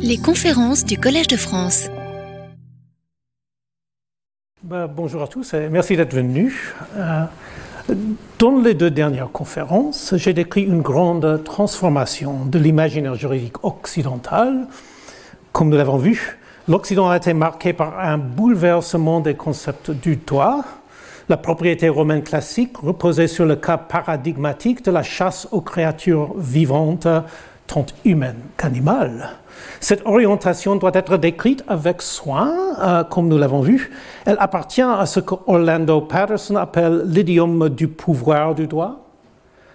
Les conférences du Collège de France. Ben, bonjour à tous et merci d'être venus. Euh, dans les deux dernières conférences, j'ai décrit une grande transformation de l'imaginaire juridique occidental. Comme nous l'avons vu, l'Occident a été marqué par un bouleversement des concepts du droit. La propriété romaine classique reposait sur le cas paradigmatique de la chasse aux créatures vivantes, tant humaines qu'animales. Cette orientation doit être décrite avec soin, euh, comme nous l'avons vu. Elle appartient à ce que Orlando Patterson appelle l'idiome du pouvoir du droit,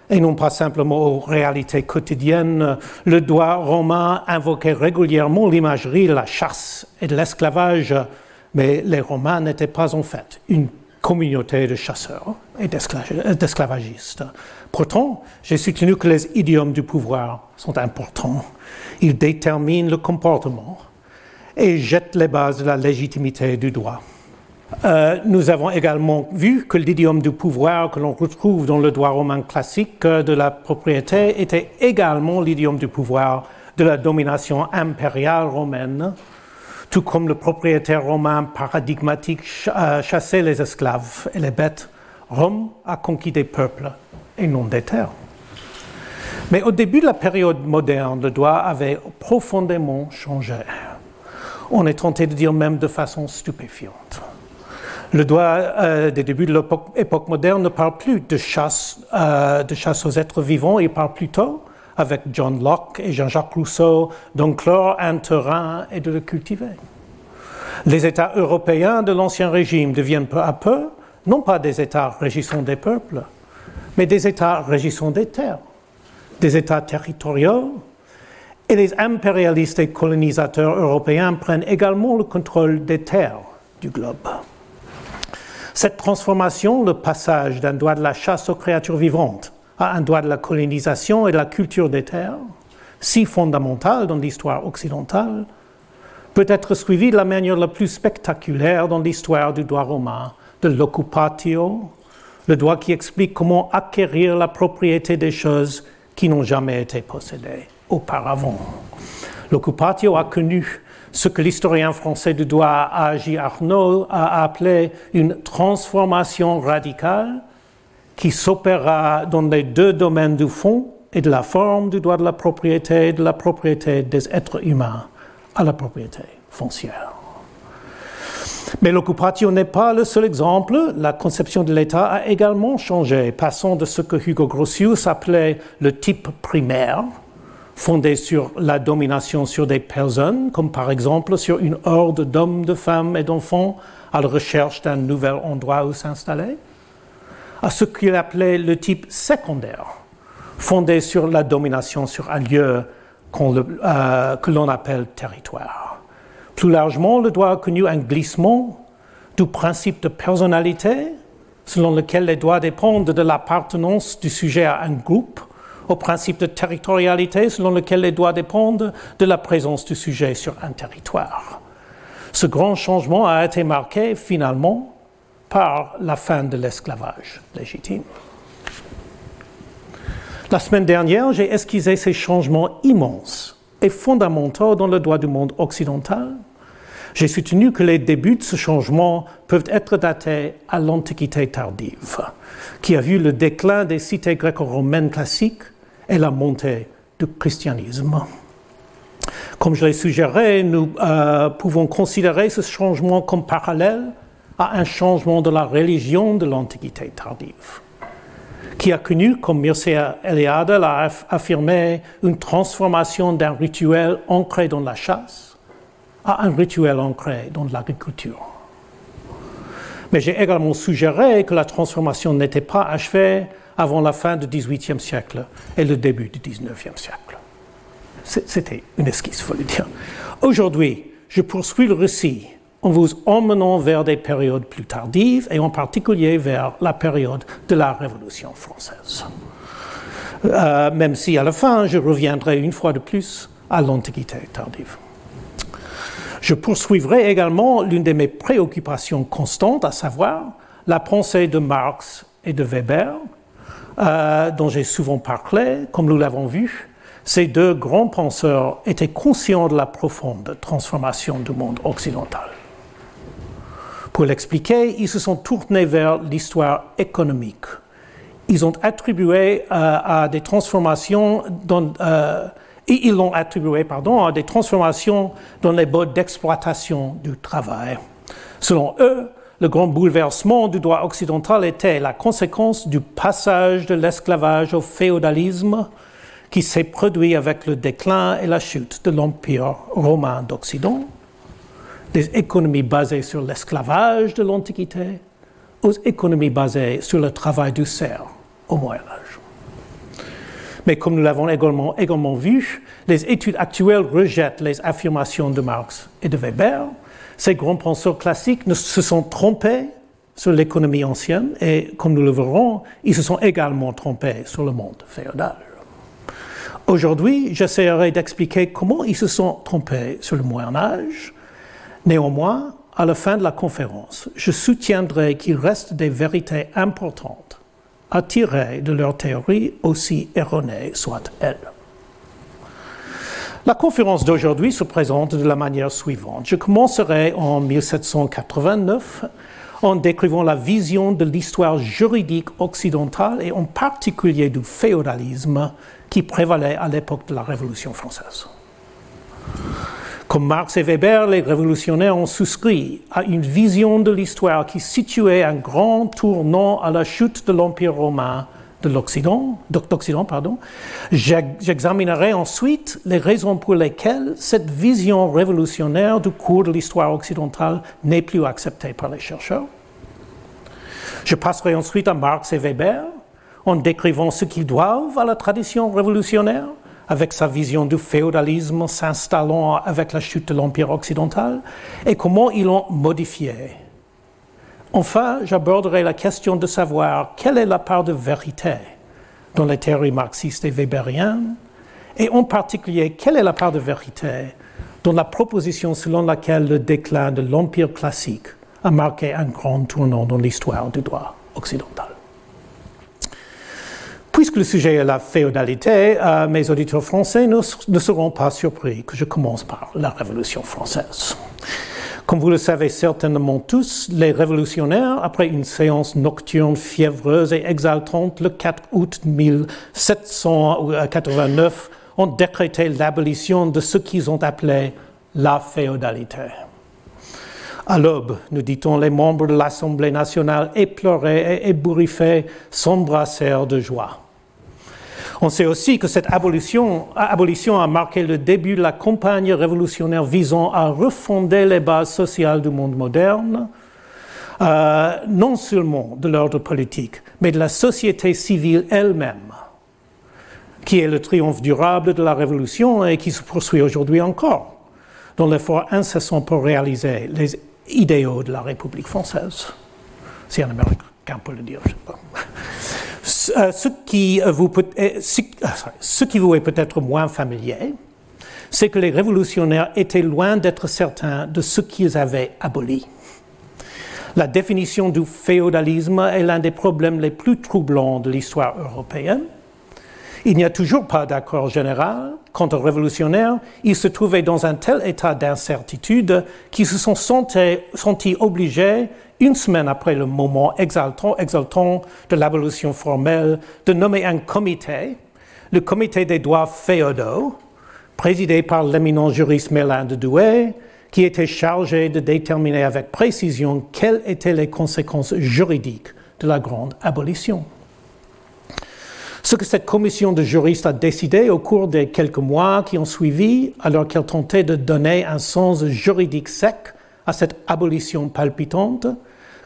et non pas simplement aux réalités quotidiennes. Le droit romain invoquait régulièrement l'imagerie de la chasse et de l'esclavage, mais les Romains n'étaient pas en fait une communauté de chasseurs et d'esclavagistes. Pourtant, j'ai soutenu que les idiomes du pouvoir sont importants. Ils déterminent le comportement et jettent les bases de la légitimité du droit. Euh, nous avons également vu que l'idiome du pouvoir que l'on retrouve dans le droit romain classique de la propriété était également l'idiome du pouvoir de la domination impériale romaine, tout comme le propriétaire romain paradigmatique euh, chassait les esclaves et les bêtes. Rome a conquis des peuples et non des terres. Mais au début de la période moderne, le droit avait profondément changé. On est tenté de dire même de façon stupéfiante. Le droit euh, des débuts de l'époque moderne ne parle plus de chasse, euh, de chasse aux êtres vivants, il parle plutôt, avec John Locke et Jean-Jacques Rousseau, d'enclore un terrain et de le cultiver. Les États européens de l'Ancien Régime deviennent peu à peu non pas des États régissant des peuples, mais des États régissant des terres, des États territoriaux, et les impérialistes et colonisateurs européens prennent également le contrôle des terres du globe. Cette transformation, le passage d'un droit de la chasse aux créatures vivantes à un droit de la colonisation et de la culture des terres, si fondamental dans l'histoire occidentale, peut être suivi de la manière la plus spectaculaire dans l'histoire du droit romain, de l'occupatio, le droit qui explique comment acquérir la propriété des choses qui n'ont jamais été possédées auparavant. L'occupatio a connu ce que l'historien français du droit A.J. Arnaud a appelé une transformation radicale qui s'opéra dans les deux domaines du fond et de la forme du droit de la propriété et de la propriété des êtres humains à la propriété foncière. Mais l'occupation n'est pas le seul exemple. La conception de l'État a également changé, passant de ce que Hugo Grotius appelait le type primaire, fondé sur la domination sur des personnes, comme par exemple sur une horde d'hommes, de femmes et d'enfants à la recherche d'un nouvel endroit où s'installer, à ce qu'il appelait le type secondaire, fondé sur la domination sur un lieu euh, que l'on appelle territoire. Plus largement, le droit a connu un glissement du principe de personnalité, selon lequel les droits dépendent de l'appartenance du sujet à un groupe, au principe de territorialité, selon lequel les droits dépendent de la présence du sujet sur un territoire. Ce grand changement a été marqué finalement par la fin de l'esclavage légitime. La semaine dernière, j'ai esquissé ces changements immenses et fondamentaux dans le droit du monde occidental. J'ai soutenu que les débuts de ce changement peuvent être datés à l'Antiquité tardive, qui a vu le déclin des cités gréco-romaines classiques et la montée du christianisme. Comme je l'ai suggéré, nous euh, pouvons considérer ce changement comme parallèle à un changement de la religion de l'Antiquité tardive qui a connu, comme Mircea Eliade l'a affirmé, une transformation d'un rituel ancré dans la chasse à un rituel ancré dans l'agriculture. Mais j'ai également suggéré que la transformation n'était pas achevée avant la fin du XVIIIe siècle et le début du XIXe siècle. C'était une esquisse, faut le dire. Aujourd'hui, je poursuis le récit en vous emmenant vers des périodes plus tardives et en particulier vers la période de la Révolution française. Euh, même si à la fin, je reviendrai une fois de plus à l'Antiquité tardive. Je poursuivrai également l'une de mes préoccupations constantes, à savoir la pensée de Marx et de Weber, euh, dont j'ai souvent parlé, comme nous l'avons vu. ces deux grands penseurs étaient conscients de la profonde transformation du monde occidental. Pour l'expliquer, ils se sont tournés vers l'histoire économique. Ils ont attribué euh, à des transformations euh, et ils l'ont attribué pardon, à des transformations dans les modes d'exploitation du travail. Selon eux, le grand bouleversement du droit occidental était la conséquence du passage de l'esclavage au féodalisme qui s'est produit avec le déclin et la chute de l'Empire romain d'Occident, des économies basées sur l'esclavage de l'Antiquité aux économies basées sur le travail du cerf au Moyen Âge. Mais comme nous l'avons également, vu, les études actuelles rejettent les affirmations de Marx et de Weber. Ces grands penseurs classiques ne se sont trompés sur l'économie ancienne et, comme nous le verrons, ils se sont également trompés sur le monde féodal. Aujourd'hui, j'essaierai d'expliquer comment ils se sont trompés sur le Moyen Âge. Néanmoins, à la fin de la conférence, je soutiendrai qu'il reste des vérités importantes à tirer de leur théorie, aussi erronée soit-elle. La conférence d'aujourd'hui se présente de la manière suivante. Je commencerai en 1789 en décrivant la vision de l'histoire juridique occidentale et en particulier du féodalisme qui prévalait à l'époque de la Révolution française. Comme Marx et Weber, les révolutionnaires ont souscrit à une vision de l'histoire qui situait un grand tournant à la chute de l'Empire romain de l'Occident. J'examinerai ensuite les raisons pour lesquelles cette vision révolutionnaire du cours de l'histoire occidentale n'est plus acceptée par les chercheurs. Je passerai ensuite à Marx et Weber en décrivant ce qu'ils doivent à la tradition révolutionnaire avec sa vision du féodalisme s'installant avec la chute de l'Empire occidental et comment ils l'ont modifié. Enfin, j'aborderai la question de savoir quelle est la part de vérité dans les théories marxistes et weberiennes, et en particulier quelle est la part de vérité dans la proposition selon laquelle le déclin de l'Empire classique a marqué un grand tournant dans l'histoire du droit occidental. Puisque le sujet est la féodalité, euh, mes auditeurs français ne, ne, seront pas surpris que je commence par la Révolution française. Comme vous le savez certainement tous, les révolutionnaires, après une séance nocturne fiévreuse et exaltante le 4 août 1789, ont décrété l'abolition de ce qu'ils ont appelé la féodalité. À l'aube, nous dit-on, les membres de l'Assemblée nationale éplorés et ébouriffés s'embrassèrent de joie. On sait aussi que cette abolition, a marqué le début de la campagne révolutionnaire visant à refonder les bases sociales du monde moderne, euh, non seulement de l'ordre politique, mais de la société civile elle-même, qui est le triomphe durable de la révolution et qui se poursuit aujourd'hui encore dans l'effort incessant pour réaliser les idéaux de la République française. C'est un Américain peut le dire, je sais pas. Ce qui vous est peut-être moins familier, c'est que les révolutionnaires étaient loin d'être certains de ce qu'ils avaient aboli. La définition du féodalisme est l'un des problèmes les plus troublants de l'histoire européenne. Il n'y a toujours pas d'accord général quant aux révolutionnaires. Ils se trouvaient dans un tel état d'incertitude qu'ils se sont sentis, obligés, une semaine après le moment exaltant, exaltant de l'abolition formelle, de nommer un comité, le comité des droits féodaux, présidé par l'éminent juriste Merlin de Douai, qui était chargé de déterminer avec précision quelles étaient les conséquences juridiques de la grande abolition. Ce que cette commission de juristes a décidé au cours des quelques mois qui ont suivi, alors qu'elle tentait de donner un sens juridique sec à cette abolition palpitante,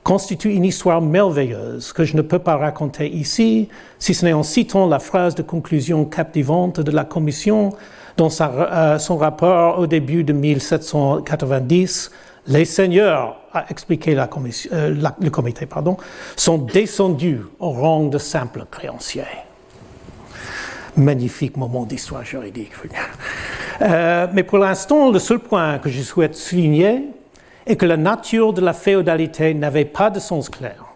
constitue une histoire merveilleuse que je ne peux pas raconter ici, si ce n'est en citant la phrase de conclusion captivante de la commission dans euh, son rapport au début de 1790. Les seigneurs, a expliqué la commission, euh, le comité, pardon, sont descendus au rang de simples créanciers magnifique moment d'histoire juridique. Euh, mais pour l'instant, le seul point que je souhaite souligner est que la nature de la féodalité n'avait pas de sens clair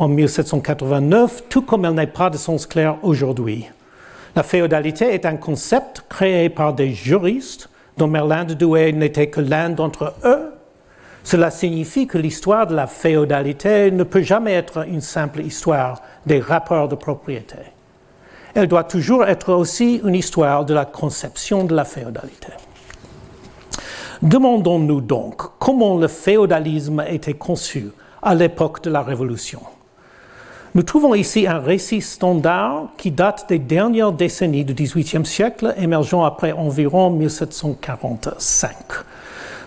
en 1789, tout comme elle n'a pas de sens clair aujourd'hui. La féodalité est un concept créé par des juristes dont Merlin de Douai n'était que l'un d'entre eux. Cela signifie que l'histoire de la féodalité ne peut jamais être une simple histoire des rapports de propriété. Elle doit toujours être aussi une histoire de la conception de la féodalité. Demandons-nous donc comment le féodalisme était conçu à l'époque de la Révolution. Nous trouvons ici un récit standard qui date des dernières décennies du XVIIIe siècle, émergeant après environ 1745.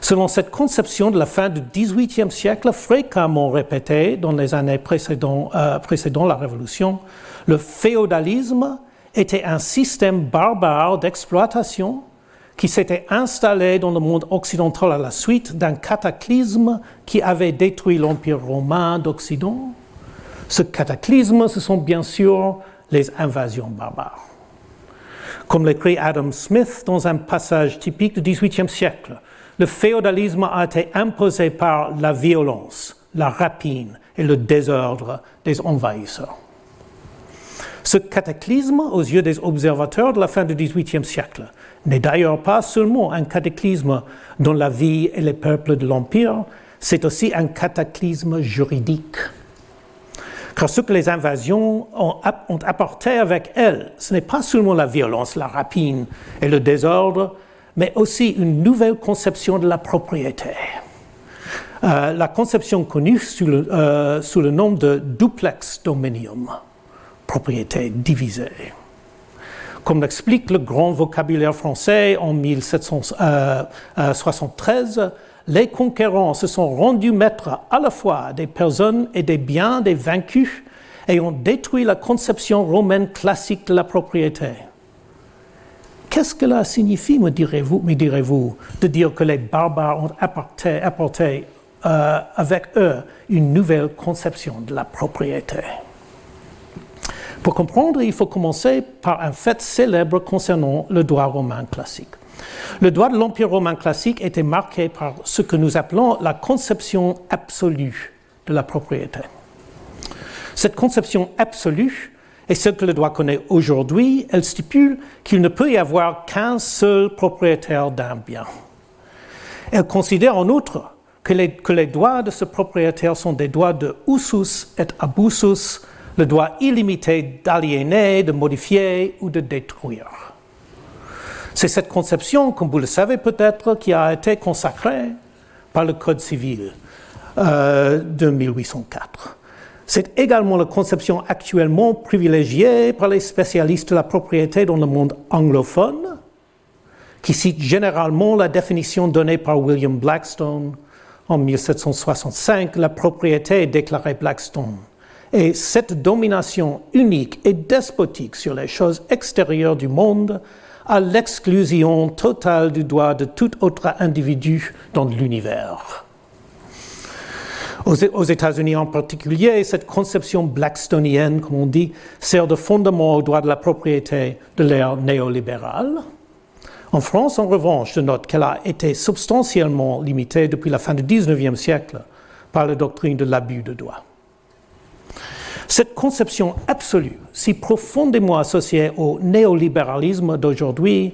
Selon cette conception de la fin du XVIIIe siècle, fréquemment répétée dans les années précédant, euh, précédant la Révolution, le féodalisme était un système barbare d'exploitation qui s'était installé dans le monde occidental à la suite d'un cataclysme qui avait détruit l'Empire romain d'Occident. Ce cataclysme, ce sont bien sûr les invasions barbares. Comme l'écrit Adam Smith dans un passage typique du XVIIIe siècle, le féodalisme a été imposé par la violence, la rapine et le désordre des envahisseurs. Ce cataclysme, aux yeux des observateurs de la fin du XVIIIe siècle, n'est d'ailleurs pas seulement un cataclysme dans la vie et les peuples de l'Empire, c'est aussi un cataclysme juridique. Car ce que les invasions ont, apporté avec elles, ce n'est pas seulement la violence, la rapine et le désordre, mais aussi une nouvelle conception de la propriété. Euh, la conception connue euh, sous le nom de duplex dominium, propriété divisée. Comme l'explique le grand vocabulaire français en 1773, les conquérants se sont rendus maîtres à la fois des personnes et des biens des vaincus et ont détruit la conception romaine classique de la propriété. Qu'est-ce que cela signifie, me direz-vous, de dire que les barbares ont apporté, apporté euh, avec eux une nouvelle conception de la propriété? Pour comprendre, il faut commencer par un fait célèbre concernant le droit romain classique. Le droit de l'Empire romain classique était marqué par ce que nous appelons la conception absolue de la propriété. Cette conception absolue est ce que le droit connaît aujourd'hui. Elle stipule qu'il ne peut y avoir qu'un seul propriétaire d'un bien. Elle considère en outre que les, que les droits de ce propriétaire sont des droits de usus et abusus, le droit illimité d'aliéner, de modifier ou de détruire. C'est cette conception, comme vous le savez peut-être, qui a été consacrée par le Code civil euh, de 1804. C'est également la conception actuellement privilégiée par les spécialistes de la propriété dans le monde anglophone, qui cite généralement la définition donnée par William Blackstone en 1765, la propriété déclarée Blackstone et cette domination unique et despotique sur les choses extérieures du monde à l'exclusion totale du droit de tout autre individu dans l'univers. Aux États-Unis en particulier, cette conception blackstonienne, comme on dit, sert de fondement au droit de la propriété de l'ère néolibérale. En France, en revanche, je note qu'elle a été substantiellement limitée depuis la fin du XIXe siècle par la doctrine de l'abus de droit. Cette conception absolue, si profondément associée au néolibéralisme d'aujourd'hui,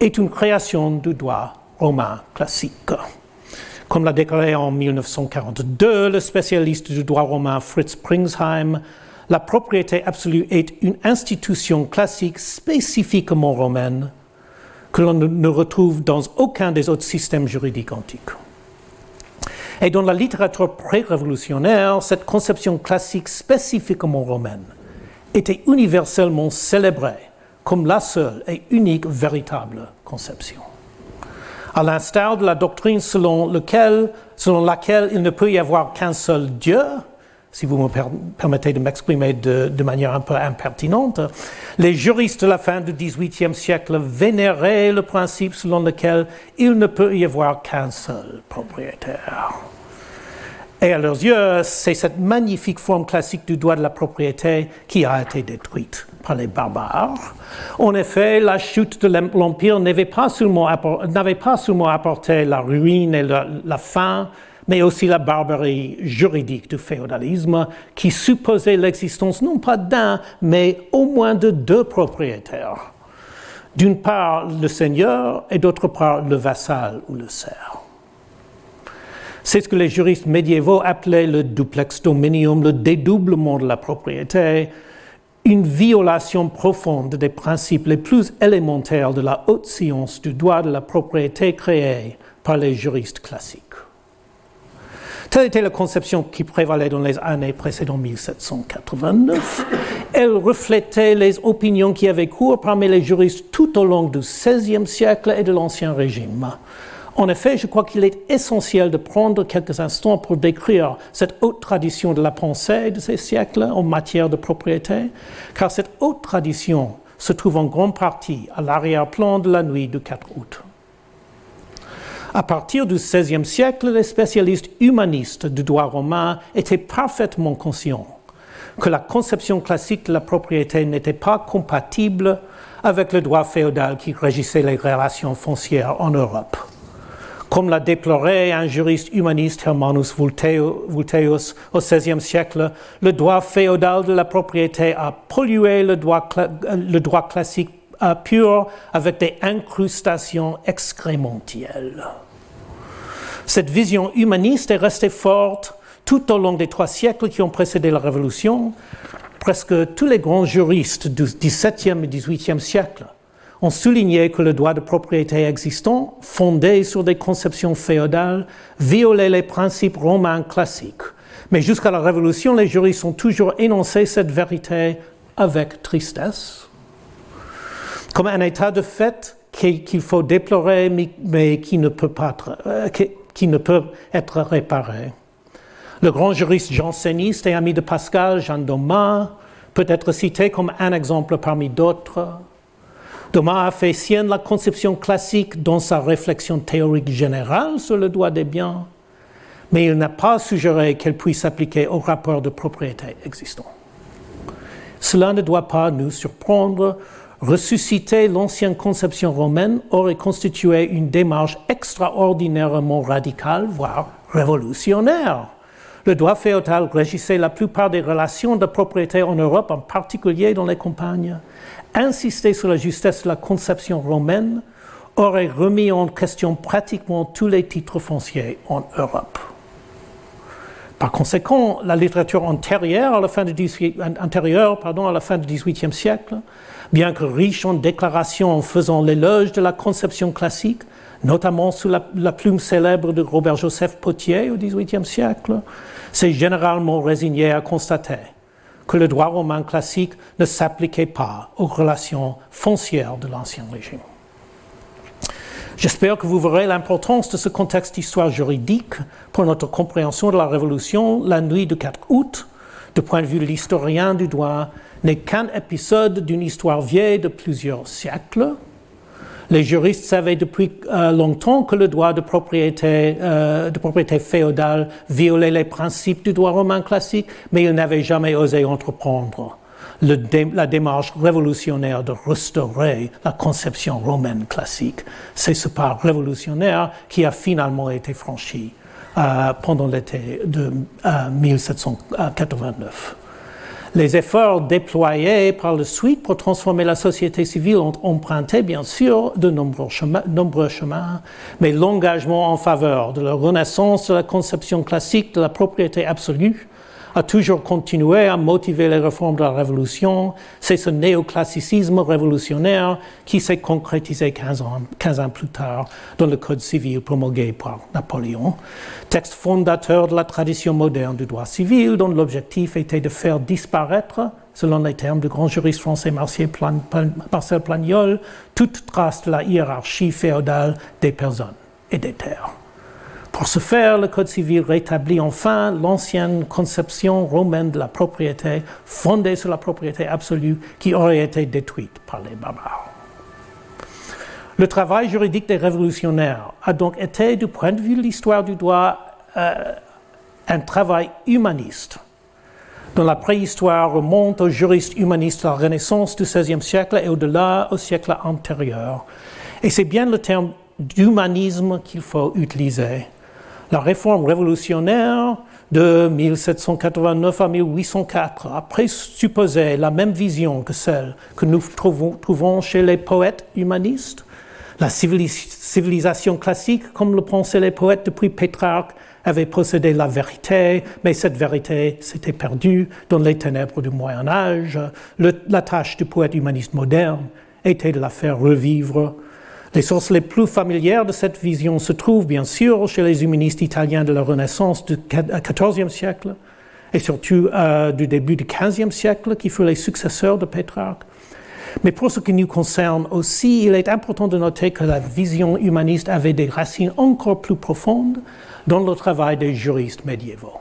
est une création du droit romain classique. Comme l'a déclaré en 1942 le spécialiste du droit romain Fritz Pringsheim, la propriété absolue est une institution classique spécifiquement romaine que l'on ne retrouve dans aucun des autres systèmes juridiques antiques. Et dans la littérature pré-révolutionnaire, cette conception classique spécifiquement romaine était universellement célébrée comme la seule et unique véritable conception. À l'instar de la doctrine selon, selon laquelle il ne peut y avoir qu'un seul Dieu, si vous me permettez de m'exprimer de, manière un peu impertinente, les juristes de la fin du XVIIIe siècle vénéraient le principe selon lequel il ne peut y avoir qu'un seul propriétaire. Et à leurs yeux, c'est cette magnifique forme classique du droit de la propriété qui a été détruite par les barbares. En effet, la chute de l'Empire n'avait pas, seulement apporté la ruine et la, la fin, mais aussi la barbarie juridique du féodalisme qui supposait l'existence non pas d'un, mais au moins de deux propriétaires. D'une part le seigneur et d'autre part le vassal ou le serf. C'est ce que les juristes médiévaux appelaient le duplex dominium, le dédoublement de la propriété, une violation profonde des principes les plus élémentaires de la haute science du droit de la propriété créée par les juristes classiques. Telle était la conception qui prévalait dans les années précédant 1789. Elle reflétait les opinions qui avaient cours parmi les juristes tout au long du XVIe siècle et de l'Ancien Régime. En effet, je crois qu'il est essentiel de prendre quelques instants pour décrire cette haute tradition de la pensée de ces siècles en matière de propriété, car cette haute tradition se trouve en grande partie à l'arrière-plan de la nuit du 4 août. À partir du XVIe siècle, les spécialistes humanistes du droit romain étaient parfaitement conscients que la conception classique de la propriété n'était pas compatible avec le droit féodal qui régissait les relations foncières en Europe. Comme l'a déploré un juriste humaniste Hermanus Vulteus au XVIe siècle, le droit féodal de la propriété a pollué le droit, le droit classique euh, pur avec des incrustations excrémentielles. Cette vision humaniste est restée forte tout au long des trois siècles qui ont précédé la Révolution. Presque tous les grands juristes du XVIIe et XVIIIe siècle ont souligné que le droit de propriété existant, fondé sur des conceptions féodales, violait les principes romains classiques. Mais jusqu'à la Révolution, les juristes ont toujours énoncé cette vérité avec tristesse, comme un état de fait qu'il faut déplorer, mais qui ne peut, pas euh, qui ne peut être réparé. Le grand juriste janséniste et ami de Pascal, Jean Domas, peut être cité comme un exemple parmi d'autres. Thomas a fait sienne la conception classique dans sa réflexion théorique générale sur le droit des biens, mais il n'a pas suggéré qu'elle puisse s'appliquer au rapport de propriété existant. Cela ne doit pas nous surprendre. Ressusciter l'ancienne conception romaine aurait constitué une démarche extraordinairement radicale, voire révolutionnaire. Le droit féodal régissait la plupart des relations de propriété en Europe, en particulier dans les campagnes insister sur la justesse de la conception romaine aurait remis en question pratiquement tous les titres fonciers en Europe. Par conséquent, la littérature antérieure à la fin du XVIIIe siècle, bien que riche en déclarations faisant l'éloge de la conception classique, notamment sous la, la plume célèbre de Robert-Joseph Potier au XVIIIe siècle, s'est généralement résigné à constater que le droit romain classique ne s'appliquait pas aux relations foncières de l'Ancien Régime. J'espère que vous verrez l'importance de ce contexte d'histoire juridique pour notre compréhension de la Révolution. La nuit du 4 août, du point de vue de l'historien du droit, n'est qu'un épisode d'une histoire vieille de plusieurs siècles, les juristes savaient depuis euh, longtemps que le droit euh, de propriété féodale violait les principes du droit romain classique, mais ils n'avaient jamais osé entreprendre la démarche révolutionnaire de restaurer la conception romaine classique. C'est ce pas révolutionnaire qui a finalement été franchi euh, pendant l'été de 1789. Les efforts déployés par la suite pour transformer la société civile ont emprunté, bien sûr, de nombreux chemins mais l'engagement en faveur de la renaissance de la conception classique de la propriété absolue a toujours continué à motiver les réformes de la Révolution. C'est ce néoclassicisme révolutionnaire qui s'est concrétisé 15 ans, 15 ans plus tard dans le Code civil promulgué par Napoléon, texte fondateur de la tradition moderne du droit civil dont l'objectif était de faire disparaître selon les termes du grand juriste français Marcel Plagnol, toute trace de la hiérarchie féodale des personnes et des terres. Pour ce faire, le Code civil rétablit enfin l'ancienne conception romaine de la propriété, fondée sur la propriété absolue, qui aurait été détruite par les barbares. Le travail juridique des révolutionnaires a donc été, du point de vue de l'histoire du droit, euh, un travail humaniste, dont la préhistoire remonte aux juristes humanistes de la Renaissance du XVIe siècle et au-delà au siècle antérieur. Et c'est bien le terme d'humanisme qu'il faut utiliser La réforme révolutionnaire de 1789 à 1804 a présupposé la même vision que celle que nous trouvons, chez les poètes humanistes. La civilisation classique, comme le pensaient les poètes depuis Pétrarque, avait possédé la vérité, mais cette vérité s'était perdue dans les ténèbres du Moyen Âge. la tâche du poète humaniste moderne était de la faire revivre. Les sources les plus familières de cette vision se trouvent bien sûr chez les humanistes italiens de la Renaissance du XIVe siècle et surtout euh, du début du XVe siècle, qui furent les successeurs de Pétrarque. Mais pour ce qui nous concerne aussi, il est important de noter que la vision humaniste avait des racines encore plus profondes dans le travail des juristes médiévaux.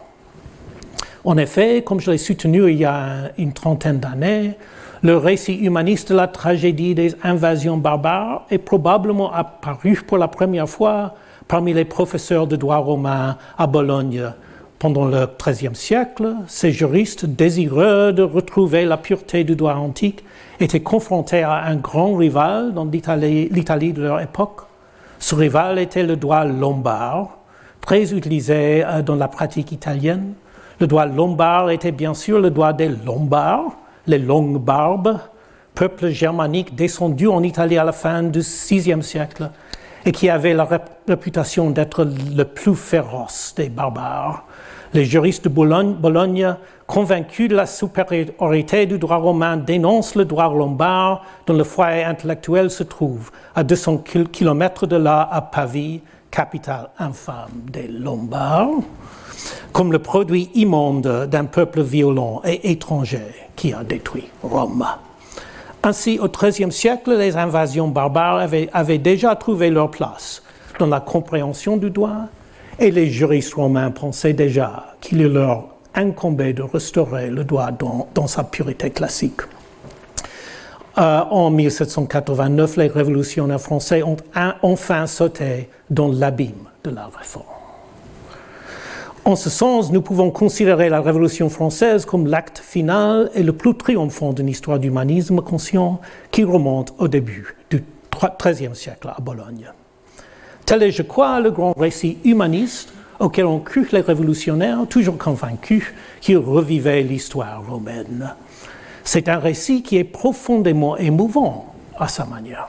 En effet, comme je l'ai soutenu il y a une trentaine d'années, le récit humaniste de la tragédie des invasions barbares est probablement apparu pour la première fois parmi les professeurs de droit romain à Bologne pendant le XIIIe siècle. Ces juristes, désireux de retrouver la pureté du droit antique, étaient confrontés à un grand rival dans l'Italie de leur époque. Ce rival était le droit lombard, très utilisé euh, dans la pratique italienne. Le droit lombard était bien sûr le droit des Lombards, les longues barbes, peuple germanique descendu en Italie à la fin du VIe siècle et qui avait la réputation d'être le plus féroce des barbares. Les juristes de Bologne, Bologne, convaincus de la supériorité du droit romain, dénoncent le droit lombard dont le foyer intellectuel se trouve à 200 km de là à Pavie, capitale infâme des Lombards comme le produit immonde d'un peuple violent et étranger qui a détruit Rome. Ainsi, au XIIIe siècle, les invasions barbares avaient, déjà trouvé leur place dans la compréhension du droit, et les juristes romains pensaient déjà qu'il leur incombait de restaurer le droit dans, sa pureté classique. Euh, en 1789, les révolutionnaires français ont enfin sauté dans l'abîme de la réforme. En ce sens, nous pouvons considérer la Révolution française comme l'acte final et le plus triomphant d'une histoire d'humanisme conscient qui remonte au début du XIIIe siècle à Bologne. Tel est, je crois, le grand récit humaniste auquel ont cru les révolutionnaires, toujours convaincus qu'ils revivaient l'histoire romaine. C'est un récit qui est profondément émouvant à sa manière.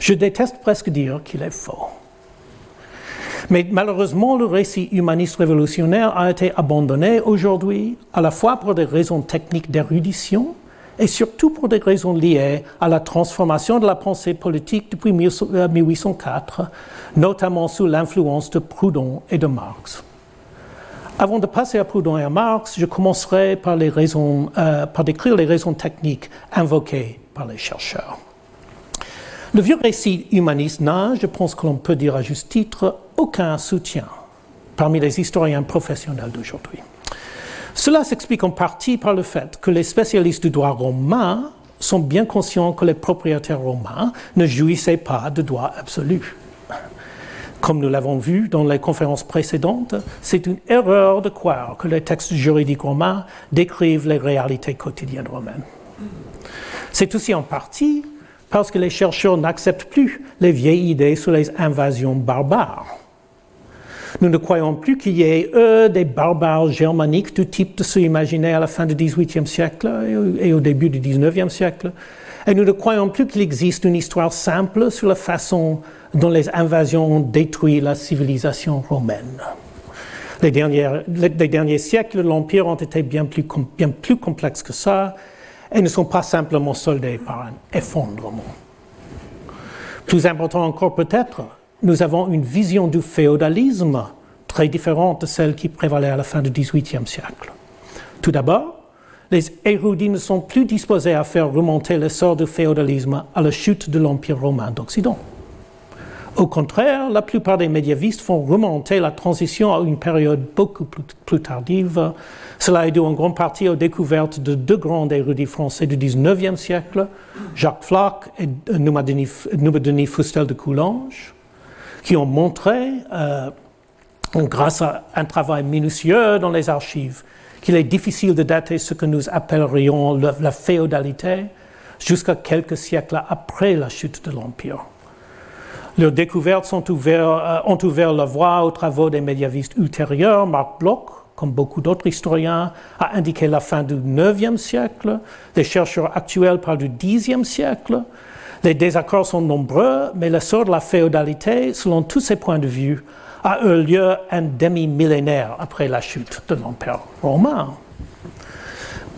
Je déteste presque dire qu'il est faux. Mais malheureusement, le récit humaniste révolutionnaire a été abandonné aujourd'hui, à la fois pour des raisons techniques d'érudition et surtout pour des raisons liées à la transformation de la pensée politique depuis 1804, euh, notamment sous l'influence de Proudhon et de Marx. Avant de passer à Proudhon et à Marx, je commencerai par, euh, par décrire les raisons techniques invoquées par les chercheurs. Le vieux récit humaniste n'a, je pense que l'on peut dire à juste titre, aucun soutien parmi les historiens professionnels d'aujourd'hui. Cela s'explique en partie par le fait que les spécialistes du droit romain sont bien conscients que les propriétaires romains ne jouissaient pas de droit absolu. Comme nous l'avons vu dans les conférences précédentes, c'est une erreur de croire que les textes juridiques romains décrivent les réalités quotidiennes romaines. C'est aussi en partie parce que les chercheurs n'acceptent plus les vieilles idées sur les invasions barbares. Nous ne croyons plus qu'il y ait eux, des barbares germaniques du type de ceux imaginés à la fin du XVIIIe siècle et au début du XIXe siècle. Et nous ne croyons plus qu'il existe une histoire simple sur la façon dont les invasions ont détruit la civilisation romaine. Les, derniers siècles de l'Empire ont été bien plus complexes que ça, et ne sont pas simplement soldés par un effondrement. Plus important encore peut-être, nous avons une vision du féodalisme très différente de celle qui prévalait à la fin du XVIIIe siècle. Tout d'abord, les érudits ne sont plus disposés à faire remonter l'essor du féodalisme à la chute de l'Empire romain d'Occident. Au contraire, la plupart des médiévistes font remonter la transition à une période beaucoup plus, tardive. Cela est dû en grande partie aux découvertes de deux grands érudits français du XIXe siècle, Jacques Flac et Denis Fustel de Coulanges, qui ont montré, euh, grâce à un travail minutieux dans les archives, qu'il est difficile de dater ce que nous appellerions la féodalité jusqu'à quelques siècles après la chute de l'Empire. Leurs découvertes ouvert, ont ouvert la voie aux travaux des médiavistes ultérieurs. Marc Bloch, comme beaucoup d'autres historiens, a indiqué la fin du IXe siècle. Les chercheurs actuels parlent du Xe siècle. Les désaccords sont nombreux, mais l'essor de la féodalité, selon tous ces points de vue, a eu lieu un demi-millénaire après la chute de l'Empire romain.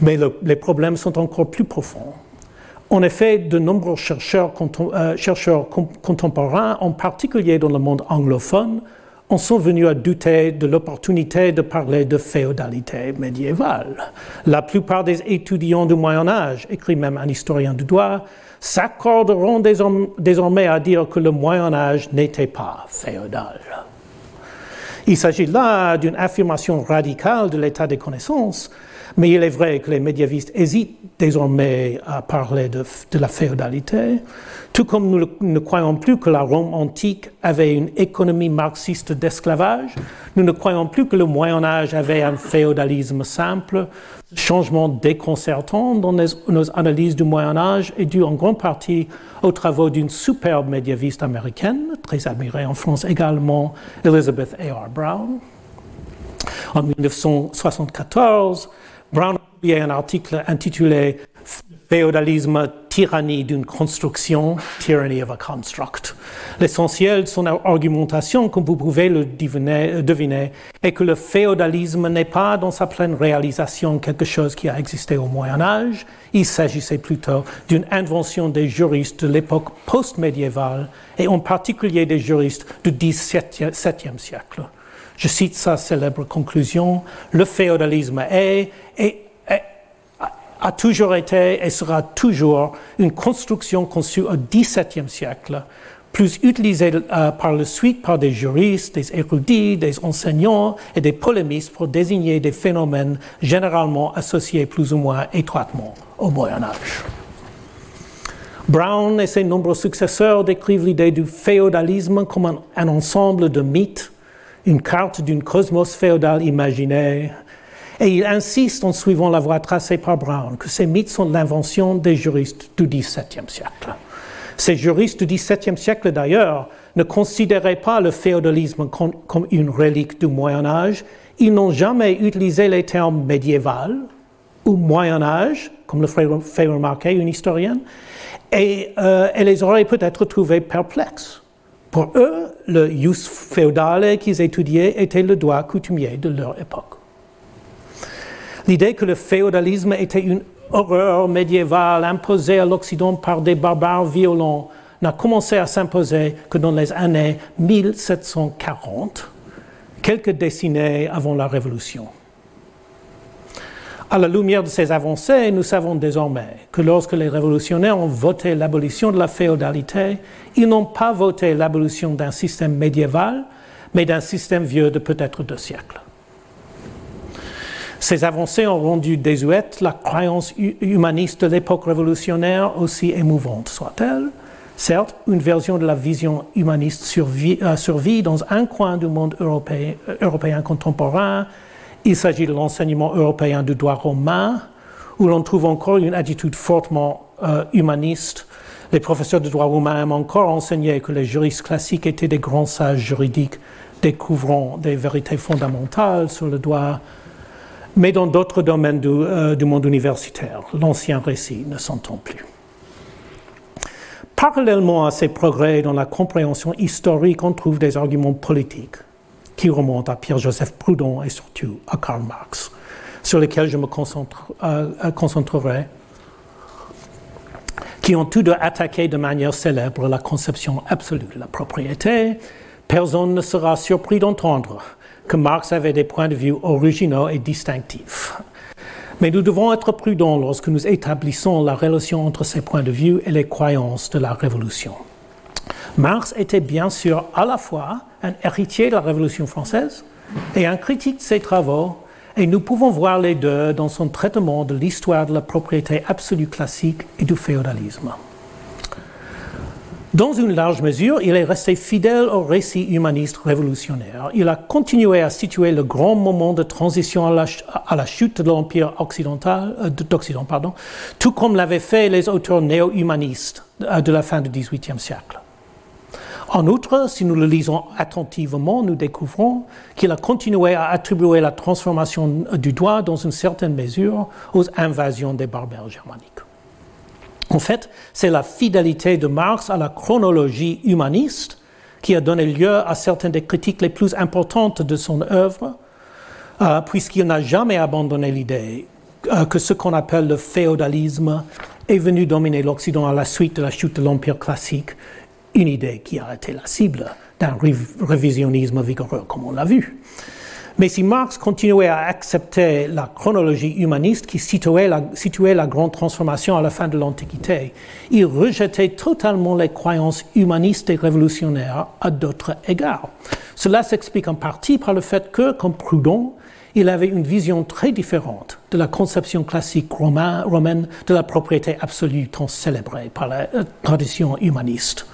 Mais les problèmes sont encore plus profonds. En effet, de nombreux chercheurs, euh, contemporains, en particulier dans le monde anglophone, en sont venus à douter de l'opportunité de parler de féodalité médiévale. La plupart des étudiants du Moyen Âge, écrit même un historien du droit, s'accorderont désormais à dire que le Moyen Âge n'était pas féodal. Il s'agit là d'une affirmation radicale de l'état des connaissances, mais il est vrai que les médiavistes hésitent désormais à parler de, la féodalité, tout comme nous ne croyons plus que la Rome antique avait une économie marxiste d'esclavage, nous ne croyons plus que le Moyen Âge avait un féodalisme simple. Changement déconcertant dans nos analyses du Moyen Âge est dû en grande partie aux travaux d'une superbe médiaviste américaine, très admirée en France également, Elizabeth A.R. Brown. En 1974, Brown a publié un article intitulé Féodalisme, tyrannie d'une construction, tyranny of a construct. L'essentiel de son argumentation, comme vous pouvez le deviner, est que le féodalisme n'est pas dans sa pleine réalisation quelque chose qui a existé au Moyen Âge, il s'agissait plutôt d'une invention des juristes de l'époque post-médiévale et en particulier des juristes du XVIIe siècle. Je cite sa célèbre conclusion, le féodalisme est, a toujours été et sera toujours une construction conçue au XVIIe siècle, plus utilisée euh, par la suite par des juristes, des érudits, des enseignants et des polémistes pour désigner des phénomènes généralement associés plus ou moins étroitement au Moyen Âge. Brown et ses nombreux successeurs décrivent l'idée du féodalisme comme un ensemble de mythes une carte d'une cosmos féodal imaginaire, et il insiste en suivant la voie tracée par Brown que ces mythes sont l'invention des juristes du XVIIe siècle. Ces juristes du XVIIe siècle, d'ailleurs, ne considéraient pas le féodalisme comme une relique du Moyen Âge. Ils n'ont jamais utilisé les termes médiéval ou Moyen Âge, comme le fait remarquer une historienne, et euh, elle les aurait peut-être trouvés perplexes. Pour eux, le jus féodal qu'ils étudiaient était le droit coutumier de leur époque. L'idée que le féodalisme était une horreur médiévale imposée à l'Occident par des barbares violents n'a commencé à s'imposer que dans les années 1740, quelques décennies avant la Révolution. À la lumière de ces avancées, nous savons désormais que lorsque les révolutionnaires ont voté l'abolition de la féodalité, ils n'ont pas voté l'abolition d'un système médiéval, mais d'un système vieux de peut-être deux siècles. Ces avancées ont rendu désuète la croyance humaniste de l'époque révolutionnaire, aussi émouvante soit-elle. Certes, une version de la vision humaniste survit, euh, dans un coin du monde euh, européen contemporain, il s'agit de l'enseignement européen du droit romain, où l'on trouve encore une attitude fortement euh, humaniste. Les professeurs de droit romain aiment encore enseigner que les juristes classiques étaient des grands sages juridiques découvrant des vérités fondamentales sur le droit, mais dans d'autres domaines du, euh, du monde universitaire, l'ancien récit ne s'entend plus. Parallèlement à ces progrès dans la compréhension historique, on trouve des arguments politiques qui remontent à Pierre-Joseph Proudhon et surtout à Karl Marx, sur lesquels je me euh, euh, concentrerai, qui ont tous deux attaqué de manière célèbre la conception absolue de la propriété. Personne ne sera surpris d'entendre que Marx avait des points de vue originaux et distinctifs. Mais nous devons être prudents lorsque nous établissons la relation entre ces points de vue et les croyances de la Révolution. Marx était bien sûr à la fois un héritier de la Révolution française et un critique de ses travaux, et nous pouvons voir les deux dans son traitement de l'histoire de la propriété absolue classique et du féodalisme. Dans une large mesure, il est resté fidèle au récit humaniste révolutionnaire. Il a continué à situer le grand moment de transition à la, chute de l'Empire occidental, euh, d'Occident, pardon, tout comme l'avaient fait les auteurs néo-humanistes de la fin du XVIIIe siècle. En outre, si nous le lisons attentivement, nous découvrons qu'il a continué à attribuer la transformation du droit dans une certaine mesure aux invasions des barbares germaniques. En fait, c'est la fidélité de Marx à la chronologie humaniste qui a donné lieu à certaines des critiques les plus importantes de son œuvre, euh, puisqu'il n'a jamais abandonné l'idée euh, que ce qu'on appelle le féodalisme est venu dominer l'Occident à la suite de la chute de l'Empire classique, une idée qui a été la cible d'un révisionnisme vigoureux, comme on l'a vu. Mais si Marx continuait à accepter la chronologie humaniste qui situait la, grande transformation à la fin de l'Antiquité, il rejetait totalement les croyances humanistes et révolutionnaires à d'autres égards. Cela s'explique en partie par le fait que, comme Proudhon, il avait une vision très différente de la conception classique romaine de la propriété absolue tant célébrée par la euh, tradition humaniste.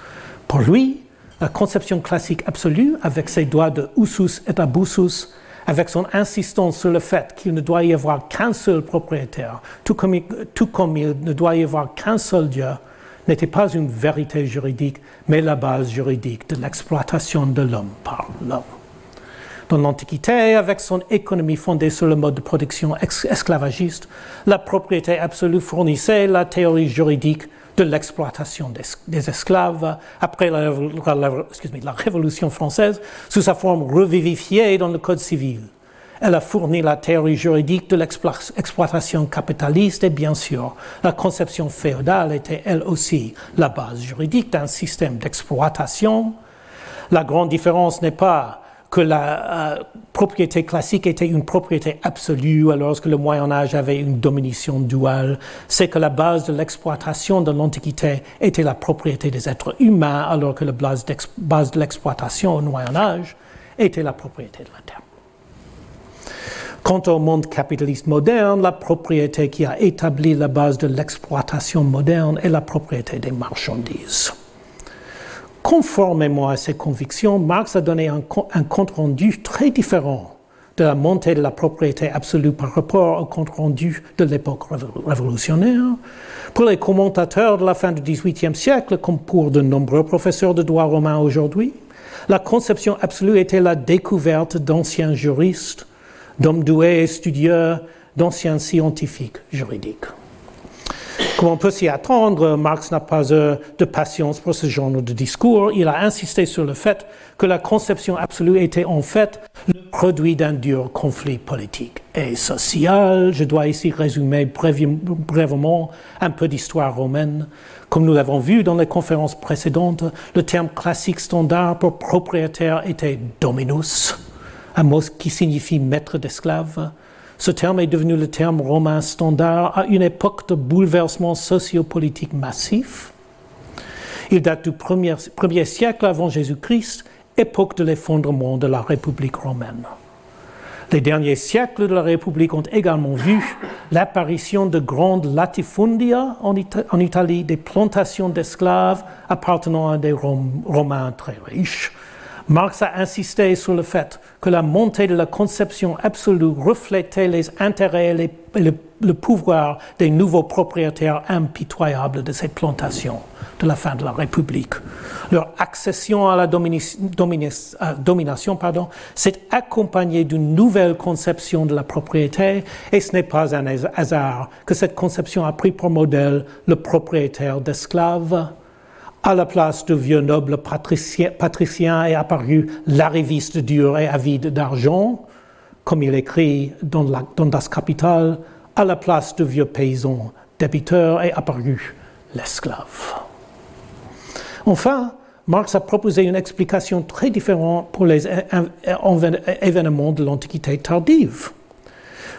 Pour lui, la conception classique absolue, avec ses droits de usus et abusus, avec son insistance sur le fait qu'il ne doit y avoir qu'un seul propriétaire, tout comme, il, tout comme il ne doit y avoir qu'un seul Dieu, n'était pas une vérité juridique, mais la base juridique de l'exploitation de l'homme par l'homme. Dans l'Antiquité, avec son économie fondée sur le mode de production esclavagiste, la propriété absolue fournissait la théorie juridique de l'exploitation des, esclaves après la, Révolution française sous sa forme revivifiée dans le Code civil. Elle a fourni la théorie juridique de l'exploitation capitaliste et bien sûr, la conception féodale était elle aussi la base juridique d'un système d'exploitation. La grande différence n'est pas que la euh, propriété classique était une propriété absolue alors que le Moyen Âge avait une domination duale, c'est que la base de l'exploitation de l'Antiquité était la propriété des êtres humains alors que la base de l'exploitation au Moyen Âge était la propriété de la terre. Quant au monde capitaliste moderne, la propriété qui a établi la base de l'exploitation moderne est la propriété des marchandises. Conformément à ses convictions, Marx a donné un, compte-rendu très différent de la montée de la propriété absolue par rapport au compte-rendu de l'époque révolutionnaire. Pour les commentateurs de la fin du XVIIIe siècle, comme pour de nombreux professeurs de droit romain aujourd'hui, la conception absolue était la découverte d'anciens juristes, d'hommes doués et studieux, d'anciens scientifiques juridiques. Comme on peut s'y attendre, Marx n'a pas eu de patience pour ce genre de discours. Il a insisté sur le fait que la conception absolue était en fait le produit d'un dur conflit politique et social. Je dois ici résumer brièvement un peu d'histoire romaine. Comme nous l'avons vu dans les conférences précédentes, le terme classique standard pour propriétaire était dominus, un mot qui signifie maître d'esclaves. Ce terme est devenu le terme romain standard à une époque de bouleversement sociopolitique massif. Il date du premier, premier siècle avant Jésus-Christ, époque de l'effondrement de la République romaine. Les derniers siècles de la République ont également vu l'apparition de grandes latifundia en, Italie, des plantations d'esclaves appartenant à des Romains très riches, Marx a insisté sur le fait que la montée de la conception absolue reflétait les intérêts et le, pouvoir des nouveaux propriétaires impitoyables de cette plantation de la fin de la République. Leur accession à la domination s'est accompagnée d'une nouvelle conception de la propriété et ce n'est pas un hasard que cette conception a pris pour modèle le propriétaire d'esclaves à la place du vieux noble patricien, est apparu l'arriviste dur et avide d'argent, comme il écrit dans, la, dans Das Kapital. À la place du vieux paysan débiteur est apparu l'esclave. Enfin, Marx a proposé une explication très différente pour les événements de l'Antiquité tardive.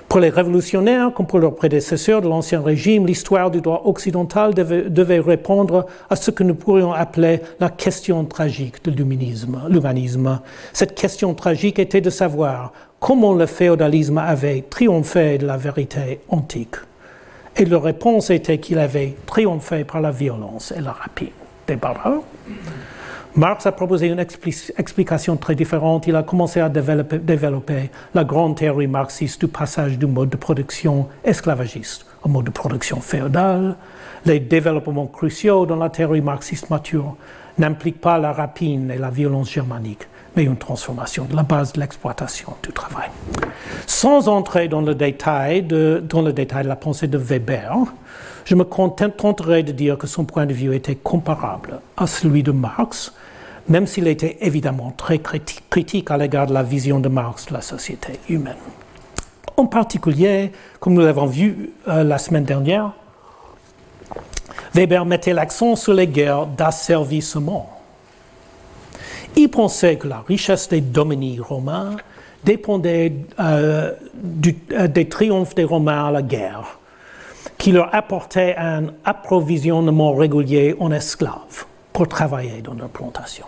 Pour les révolutionnaires, comme pour leurs prédécesseurs de l'Ancien Régime, l'histoire du droit occidental devait, répondre à ce que nous pourrions appeler la question tragique de l'humanisme. Cette question tragique était de savoir comment le féodalisme avait triomphé de la vérité antique. Et leur réponse était qu'il avait triomphé par la violence et la rapine des barbares. Marx a proposé une explication très différente. Il a commencé à développer, la grande théorie marxiste du passage du mode de production esclavagiste un mode de production féodal. Les développements cruciaux dans la théorie marxiste mature n'impliquent pas la rapine et la violence germanique, mais une transformation de la base de l'exploitation du travail. Sans entrer dans le détail de, dans le détail de la pensée de Weber, je me contenterai de dire que son point de vue était comparable à celui de Marx, même s'il était évidemment très critique à l'égard de la vision de Marx de la société humaine. En particulier, comme nous l'avons vu euh, la semaine dernière, Weber mettait l'accent sur les guerres d'asservissement. Il pensait que la richesse des dominies romains dépendait euh, euh, des triomphes des Romains à la guerre, qui leur apportaient un approvisionnement régulier en esclaves pour travailler dans leurs plantations.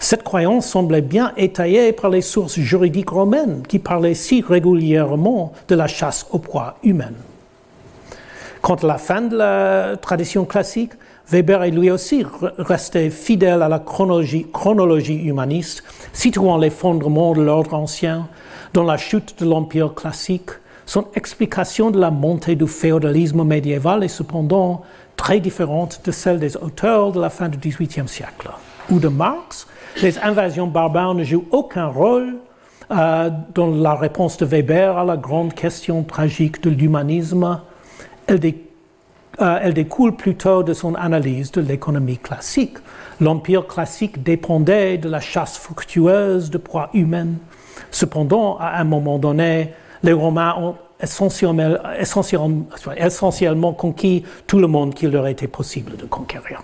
Cette croyance semblait bien étayée par les sources juridiques romaines qui parlaient si régulièrement de la chasse aux proies humaines. Quant à la fin de la tradition classique, Weber est lui aussi resté fidèle à la chronologie, chronologie humaniste, situant l'effondrement de l'ordre ancien dans la chute de l'Empire classique. Son explication de la montée du féodalisme médiéval est cependant très différente de celle des auteurs de la fin du XVIIIe siècle ou de Marx, les invasions barbares ne jouent aucun rôle euh, dans la réponse de Weber à la grande question tragique de l'humanisme. Elle, euh, elle, découle plutôt de son analyse de l'économie classique. L'empire classique dépendait de la chasse fructueuse de proies humaines. Cependant, à un moment donné, les Romains ont essentiellement, conquis tout le monde qu'il leur était possible de conquérir.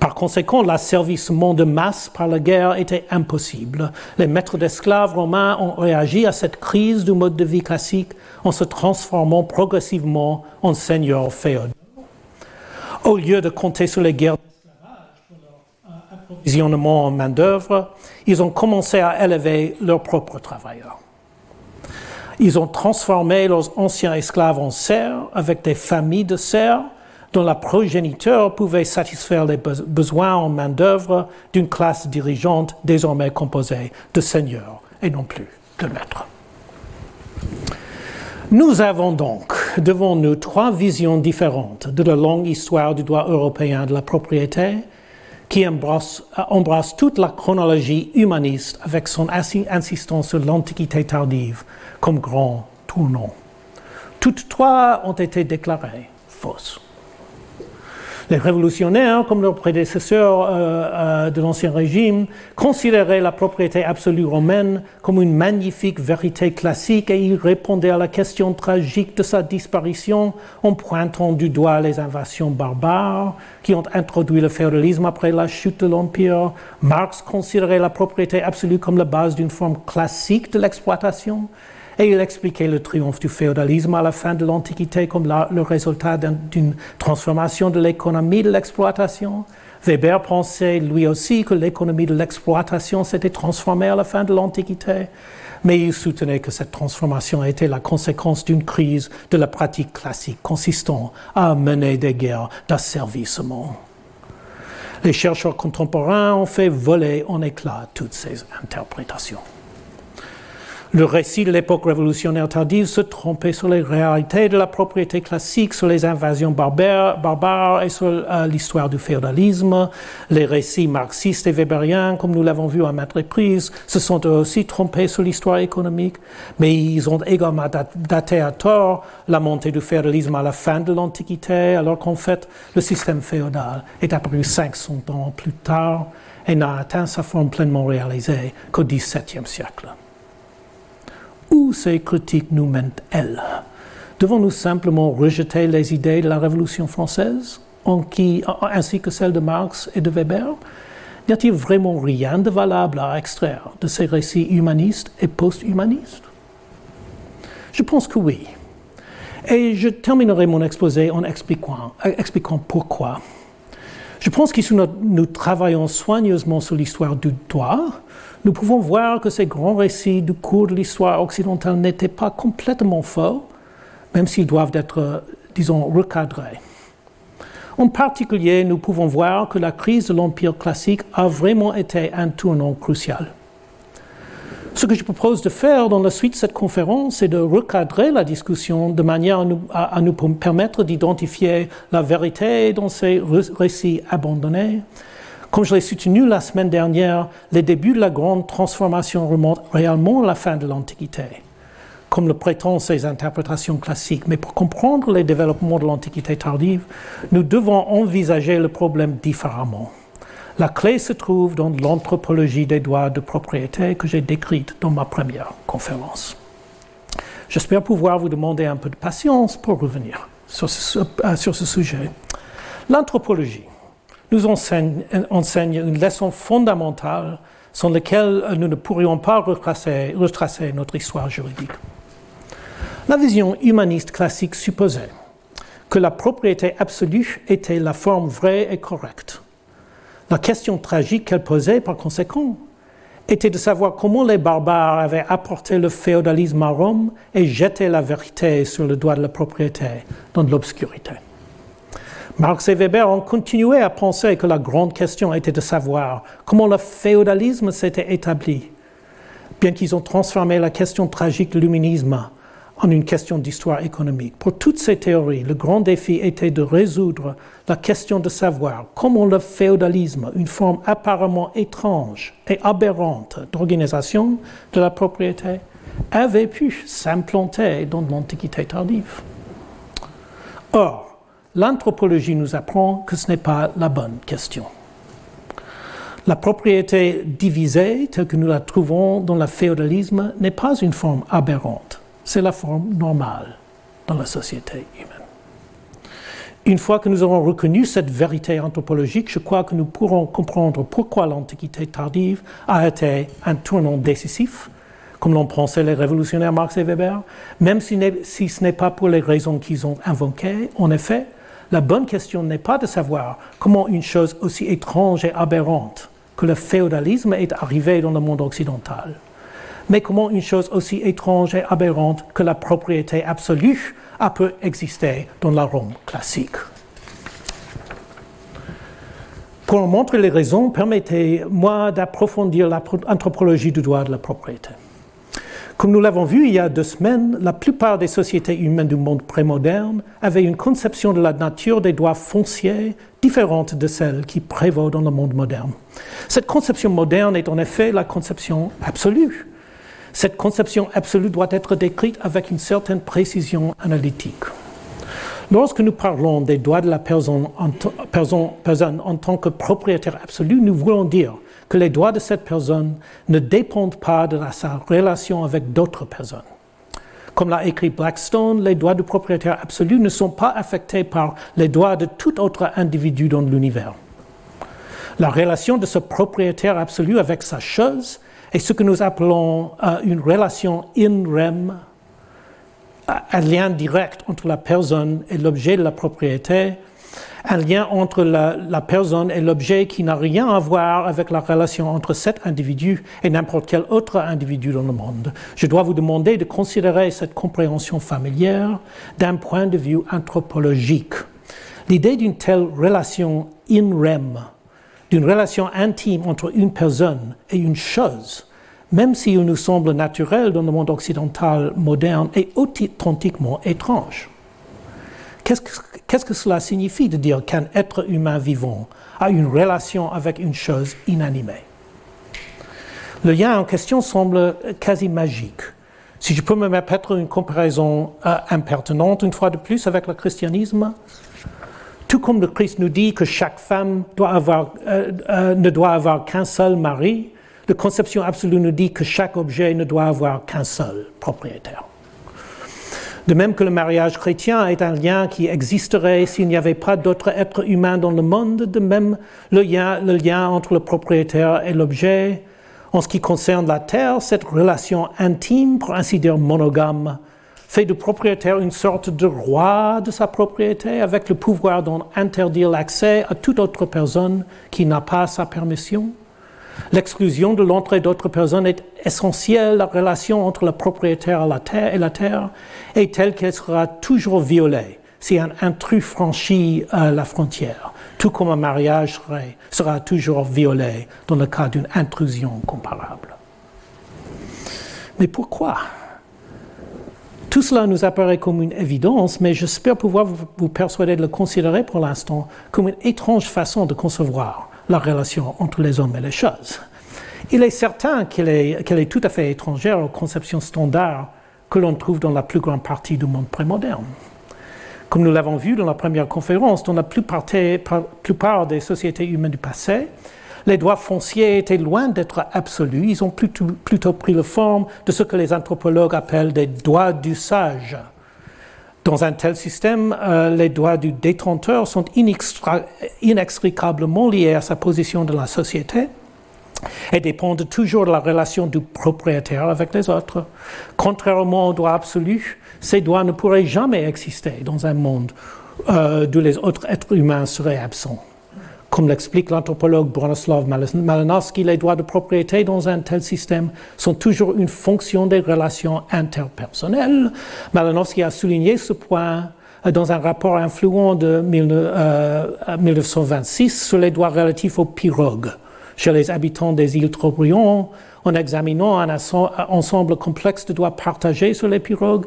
Par conséquent, l'asservissement de masse par la guerre était impossible. Les maîtres d'esclaves romains ont réagi à cette crise du mode de vie classique en se transformant progressivement en seigneurs féodaux. Au lieu de compter sur les guerres d'esclavage pour leur approvisionnement en main-d'œuvre, ils ont commencé à élever leurs propres travailleurs. Ils ont transformé leurs anciens esclaves en serfs avec des familles de serfs dont la progéniture pouvait satisfaire les besoins en main-d'œuvre d'une classe dirigeante désormais composée de seigneurs et non plus de maîtres. Nous avons donc devant nous trois visions différentes de la longue histoire du droit européen de la propriété qui embrasse, embrasse toute la chronologie humaniste avec son insistance sur l'Antiquité tardive comme grand tournant. Toutes trois ont été déclarées fausses. Les révolutionnaires, comme leurs prédécesseurs euh, euh, de l'Ancien Régime, considéraient la propriété absolue romaine comme une magnifique vérité classique et ils répondaient à la question tragique de sa disparition en pointant du doigt les invasions barbares qui ont introduit le féodalisme après la chute de l'Empire. Marx considérait la propriété absolue comme la base d'une forme classique de l'exploitation et il expliquait le triomphe du féodalisme à la fin de l'Antiquité comme le résultat d'une transformation de l'économie de l'exploitation. Weber pensait lui aussi que l'économie de l'exploitation s'était transformée à la fin de l'Antiquité, mais il soutenait que cette transformation était la conséquence d'une crise de la pratique classique consistant à mener des guerres d'asservissement. Les chercheurs contemporains ont fait voler en éclats toutes ces interprétations. Le récit de l'époque révolutionnaire tardive se trompait sur les réalités de la propriété classique, sur les invasions barbares, et sur euh, l'histoire du féodalisme. Les récits marxistes et weberiens, comme nous l'avons vu à maintes reprises, se sont aussi trompés sur l'histoire économique, mais ils ont également daté à tort la montée du féodalisme à la fin de l'Antiquité, alors qu'en fait, le système féodal est apparu 500 ans plus tard et n'a atteint sa forme pleinement réalisée qu'au XVIIe siècle. Où ces critiques nous mènent-elles Devons-nous simplement rejeter les idées de la Révolution française, ainsi que celles de Marx et de Weber? N'y a-t-il vraiment rien de valable à extraire de ces récits humanistes et post-humanistes? Je pense que oui. Et je terminerai mon exposé en expliquant, pourquoi. Je pense que nous travaillons soigneusement sur l'histoire du droit, nous pouvons voir que ces grands récits du cours de l'histoire occidentale n'étaient pas complètement faux, même s'ils doivent être, disons, recadrés. En particulier, nous pouvons voir que la crise de l'Empire classique a vraiment été un tournant crucial. Ce que je propose de faire dans la suite de cette conférence, c'est de recadrer la discussion de manière à nous, à nous permettre d'identifier la vérité dans ces récits abandonnés. Comme je l'ai soutenu la semaine dernière, les débuts de la grande transformation remontent réellement à la fin de l'Antiquité, comme le prétendent ces interprétations classiques. Mais pour comprendre les développements de l'Antiquité tardive, nous devons envisager le problème différemment. La clé se trouve dans l'anthropologie des droits de propriété que j'ai décrite dans ma première conférence. J'espère pouvoir vous demander un peu de patience pour revenir sur ce, sur ce sujet. L'anthropologie nous enseigne, une leçon fondamentale sans laquelle nous ne pourrions pas retracer, retracer notre histoire juridique. La vision humaniste classique supposait que la propriété absolue était la forme vraie et correcte la question tragique qu'elle posait, par conséquent, était de savoir comment les barbares avaient apporté le féodalisme à Rome et jeté la vérité sur le doigt de la propriété dans l'obscurité. Marx et Weber ont continué à penser que la grande question était de savoir comment le féodalisme s'était établi, bien qu'ils ont transformé la question tragique de l'humanisme en une question d'histoire économique. Pour toutes ces théories, le grand défi était de résoudre la question de savoir comment le féodalisme, une forme apparemment étrange et aberrante d'organisation de la propriété, avait pu s'implanter dans l'Antiquité tardive. Or, l'anthropologie nous apprend que ce n'est pas la bonne question. La propriété divisée, telle que nous la trouvons dans le féodalisme, n'est pas une forme aberrante c'est la forme normale dans la société humaine. Une fois que nous aurons reconnu cette vérité anthropologique, je crois que nous pourrons comprendre pourquoi l'Antiquité tardive a été un tournant décisif, comme l'ont pensé les révolutionnaires Marx et Weber, même si, ce n'est pas pour les raisons qu'ils ont invoquées. En effet, la bonne question n'est pas de savoir comment une chose aussi étrange et aberrante que le féodalisme est arrivée dans le monde occidental mais comment une chose aussi étrange et aberrante que la propriété absolue a pu exister dans la Rome classique. Pour en montrer les raisons, permettez-moi d'approfondir l'anthropologie du droit de la propriété. Comme nous l'avons vu il y a deux semaines, la plupart des sociétés humaines du monde prémoderne avaient une conception de la nature des droits fonciers différente de celle qui prévaut dans le monde moderne. Cette conception moderne est en effet la conception absolue cette conception absolue doit être décrite avec une certaine précision analytique. Lorsque nous parlons des droits de la personne en, personne en, tant que propriétaire absolu, nous voulons dire que les droits de cette personne ne dépendent pas de sa relation avec d'autres personnes. Comme l'a écrit Blackstone, les droits du propriétaire absolu ne sont pas affectés par les droits de tout autre individu dans l'univers. La relation de ce propriétaire absolu avec sa chose et ce que nous appelons euh, une relation in rem, un lien direct entre la personne et l'objet de la propriété, un lien entre la, personne et l'objet qui n'a rien à voir avec la relation entre cet individu et n'importe quel autre individu dans le monde. Je dois vous demander de considérer cette compréhension familière d'un point de vue anthropologique. L'idée d'une telle relation in rem d'une relation intime entre une personne et une chose, même si elle nous semble naturelle dans le monde occidental moderne, est authentiquement étrange. Qu'est-ce que, cela signifie de dire qu'un être humain vivant a une relation avec une chose inanimée? Le lien en question semble quasi magique. Si je peux me permettre une comparaison euh, impertinente une fois de plus avec le christianisme, tout comme le Christ nous dit que chaque femme euh, euh, ne doit avoir qu'un seul mari, la conception absolue nous dit que chaque objet ne doit avoir qu'un seul propriétaire. De même que le mariage chrétien est un lien qui existerait s'il n'y avait pas d'autres êtres humains dans le monde, de même le lien, entre le propriétaire et l'objet. En ce qui concerne la terre, cette relation intime, pour ainsi dire monogame, fait du propriétaire une sorte de roi de sa propriété avec le pouvoir d'en interdire l'accès à toute autre personne qui n'a pas sa permission. L'exclusion de l'entrée d'autres personnes est essentielle. La relation entre le propriétaire et la terre, et la terre est telle qu'elle sera toujours violée si un intrus franchit euh, la frontière, tout comme un mariage sera toujours violé dans le cas d'une intrusion comparable. Mais pourquoi? Tout cela nous apparaît comme une évidence, mais j'espère pouvoir vous persuader de le considérer pour l'instant comme une étrange façon de concevoir la relation entre les hommes et les choses. Il est certain qu'elle est, tout à fait étrangère aux conceptions standards que l'on trouve dans la plus grande partie du monde prémoderne. Comme nous l'avons vu dans la première conférence, dans la plupart, des sociétés humaines du passé, les droits fonciers étaient loin d'être absolus, ils ont plutôt, plutôt, pris la forme de ce que les anthropologues appellent des droits d'usage. Dans un tel système, euh, les droits du détenteur sont inextricablement liés à sa position dans la société et dépendent toujours de la relation du propriétaire avec les autres. Contrairement aux droits absolus, ces droits ne pourraient jamais exister dans un monde euh, où les autres êtres humains seraient absents. Comme l'explique l'anthropologue Bronislaw Malinowski, les droits de propriété dans un tel système sont toujours une fonction des relations interpersonnelles. Malinowski a souligné ce point dans un rapport influent de 1926 euh, sur les droits relatifs aux pirogues chez les habitants des îles Trobriand en examinant un ensemble complexe de droits partagés sur les pirogues.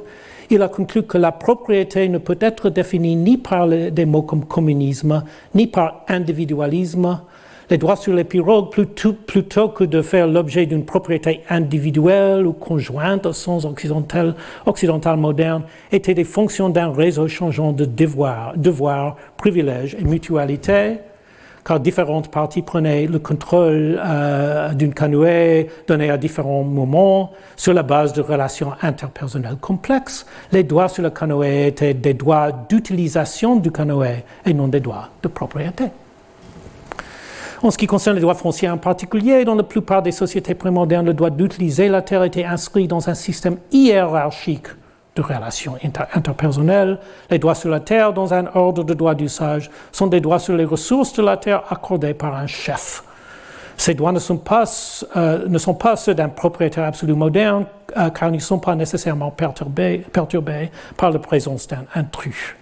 Il a conclu que la propriété ne peut être définie ni par des mots comme communisme, ni par individualisme. Les droits sur les pirogues, plutôt, que de faire l'objet d'une propriété individuelle ou conjointe au sens occidental, occidental moderne, étaient des fonctions d'un réseau changeant de devoirs, devoirs privilèges et mutualité car différentes parties prenaient le contrôle euh, d'une canoë donnée à différents moments sur la base de relations interpersonnelles complexes. Les droits sur le canoë étaient des droits d'utilisation du canoë et non des droits de propriété. En ce qui concerne les droits fonciers en particulier, dans la plupart des sociétés prémodernes, le droit d'utiliser la terre était inscrit dans un système hiérarchique de relations interpersonnelles. Les droits sur la terre, dans un ordre de droit d'usage, sont des droits sur les ressources de la terre accordés par un chef. Ces droits ne sont pas, euh, ne sont pas ceux d'un propriétaire absolu moderne, euh, car ils ne sont pas nécessairement perturbés, perturbés par la présence d'un intrus.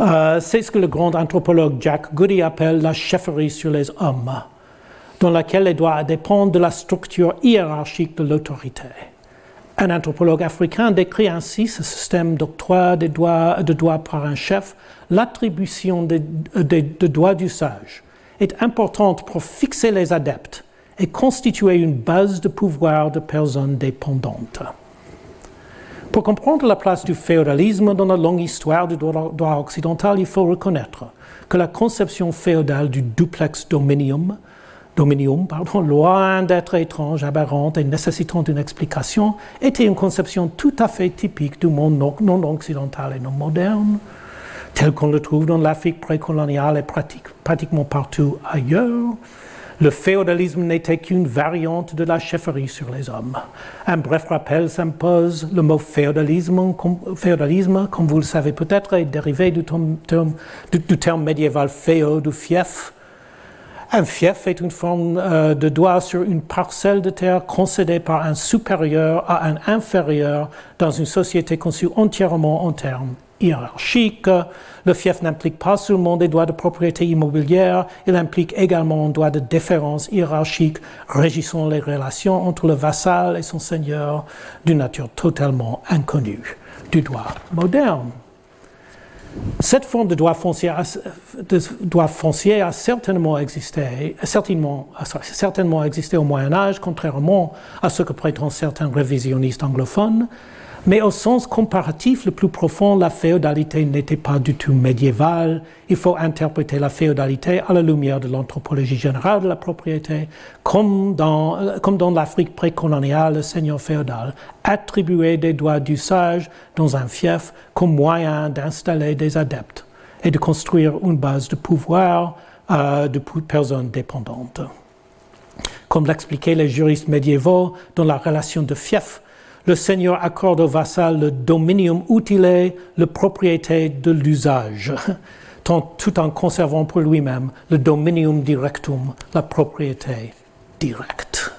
Euh, c'est ce que le grand anthropologue Jack Goody appelle la chefferie sur les hommes, dans laquelle les droits dépendent de la structure hiérarchique de l'autorité. Un anthropologue africain décrit ainsi ce système d'octroi de droits, de droits par un chef. L'attribution de, de, droits d'usage est importante pour fixer les adeptes et constituer une base de pouvoir de personnes dépendantes. Pour comprendre la place du féodalisme dans la longue histoire du droit occidental, il faut reconnaître que la conception féodale du duplex dominium dominium, pardon, loin d'être étrange, aberrante et nécessitant une explication, était une conception tout à fait typique du monde non, occidental et non moderne, tel qu'on le trouve dans l'Afrique précoloniale et pratiquement partout ailleurs. Le féodalisme n'était qu'une variante de la chefferie sur les hommes. Un bref rappel s'impose. Le mot féodalisme, comme vous le savez peut-être, est dérivé du terme, du, du terme médiéval féo, du fief, un fief est une forme euh, de droit sur une parcelle de terre concédée par un supérieur à un inférieur dans une société conçue entièrement en termes hiérarchiques. Le fief n'implique pas seulement des droits de propriété immobilière, il implique également un droit de déférence hiérarchique régissant les relations entre le vassal et son seigneur d'une nature totalement inconnue du droit moderne. Cette forme de droit foncier a, a certainement, existé, certainement, certainement existé au Moyen Âge, contrairement à ce que prétendent certains révisionnistes anglophones. Mais au sens comparatif le plus profond, la féodalité n'était pas du tout médiévale. Il faut interpréter la féodalité à la lumière de l'anthropologie générale de la propriété, comme dans, dans l'Afrique précoloniale, le seigneur féodal attribuait des droits d'usage dans un fief comme moyen d'installer des adeptes et de construire une base de pouvoir euh, de personnes dépendantes. Comme l'expliquaient les juristes médiévaux dans la relation de fief, le Seigneur accorde au vassal le dominium utile, la propriété de l'usage, tout en conservant pour lui-même le dominium directum, la propriété directe.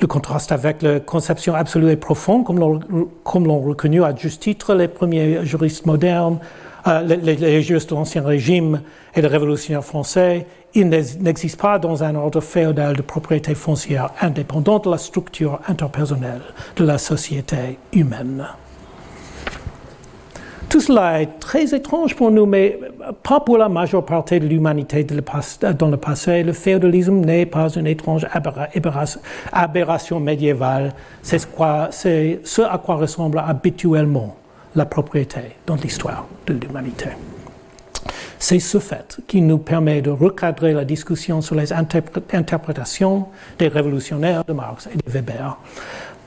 Le contraste avec la conception absolue et profonde, comme l'ont reconnu à juste titre les premiers juristes modernes, euh, les, juristes de l'Ancien Régime et les révolutionnaires français, il n'existe pas dans un ordre féodal de propriété foncière indépendant de la structure interpersonnelle de la société humaine. Tout cela est très étrange pour nous, mais pas pour la majeure partie de l'humanité dans le passé. Le féodalisme n'est pas une étrange aberration médiévale. C'est ce à quoi ressemble habituellement la propriété dans l'histoire de l'humanité. C'est ce fait qui nous permet de recadrer la discussion sur les interprétations des révolutionnaires de Marx et de Weber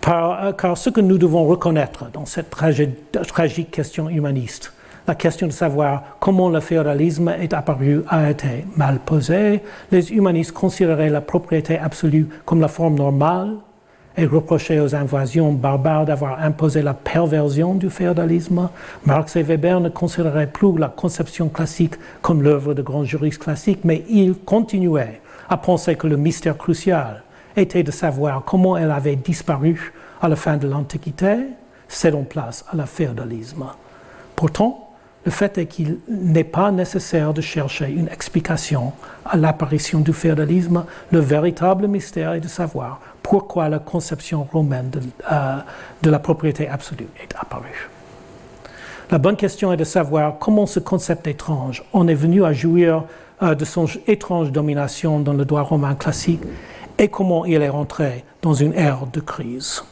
car ce que nous devons reconnaître dans cette tragique question humaniste, la question de savoir comment le féodalisme est apparu a été mal posée. Les humanistes considéraient la propriété absolue comme la forme normale et reprochaient aux invasions barbares d'avoir imposé la perversion du féodalisme. Marx et Weber ne considéraient plus la conception classique comme l'œuvre de grands juristes classiques, mais ils continuaient à penser que le mystère crucial était de savoir comment elle avait disparu à la fin de l'Antiquité, cédant place à la féodalisme. Pourtant, le fait est qu'il n'est pas nécessaire de chercher une explication à l'apparition du féodalisme. Le véritable mystère est de savoir pourquoi la conception romaine de, euh, la propriété absolue est apparue. La bonne question est de savoir comment ce concept étrange en est venu à jouir euh, de son étrange domination dans le droit romain classique et comment il est rentré dans une ère de crise.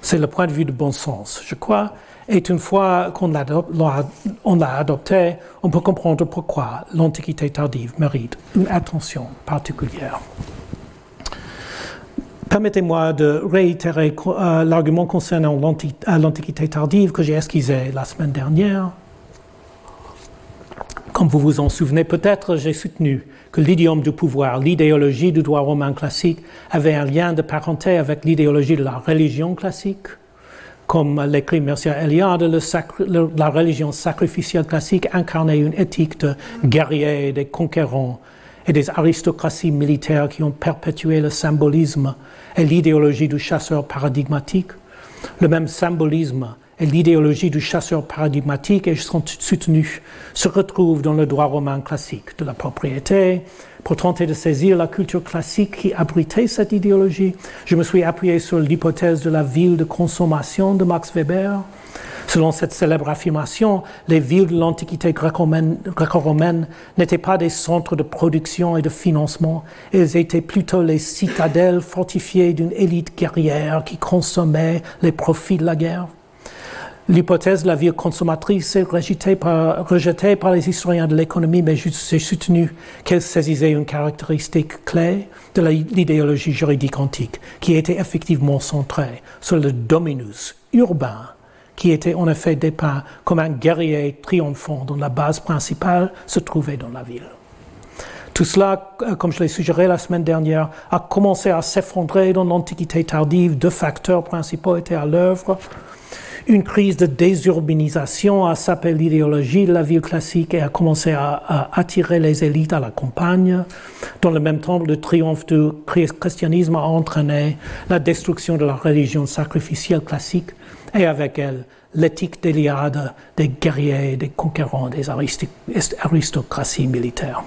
C'est le point de vue de bon sens, je crois, et une fois qu'on l'a adopté, on peut comprendre pourquoi l'Antiquité tardive mérite une attention particulière. Permettez-moi de réitérer euh, l'argument concernant l'Antiquité tardive que j'ai esquissé la semaine dernière. Comme vous vous en souvenez peut-être, j'ai soutenu que l'idiome du pouvoir, l'idéologie du droit romain classique, avait un lien de parenté avec l'idéologie de la religion classique. Comme l'écrit Mercier Eliade, la religion sacrificielle classique incarnait une éthique de guerriers, des conquérants et des aristocraties militaires qui ont perpétué le symbolisme et l'idéologie du chasseur paradigmatique. Le même symbolisme et l'idéologie du chasseur paradigmatique et sont soutenus se retrouvent dans le droit romain classique de la propriété. Pour tenter de saisir la culture classique qui abritait cette idéologie, je me suis appuyé sur l'hypothèse de la ville de consommation de Max Weber. Selon cette célèbre affirmation, les villes de l'Antiquité gréco-romaine n'étaient pas des centres de production et de financement, elles étaient plutôt les citadelles fortifiées d'une élite guerrière qui consommait les profits de la guerre. L'hypothèse de la vie consommatrice est rejetée par, les historiens de l'économie, mais j'ai soutenu qu'elle saisissait une caractéristique clé de l'idéologie juridique antique, qui était effectivement centrée sur le dominus urbain, qui était en effet dépeint comme un guerrier triomphant dont la base principale se trouvait dans la ville. Tout cela, euh, comme je l'ai suggéré la semaine dernière, a commencé à s'effondrer dans l'Antiquité tardive. Deux facteurs principaux étaient à l'œuvre une crise de désurbanisation a sapé l'idéologie de la ville classique et a commencé à, attirer les élites à la campagne. Dans le même temps, le triomphe du christianisme a entraîné la destruction de la religion sacrificielle classique et avec elle l'éthique d'Eliade des guerriers, des conquérants, des aristocraties militaires.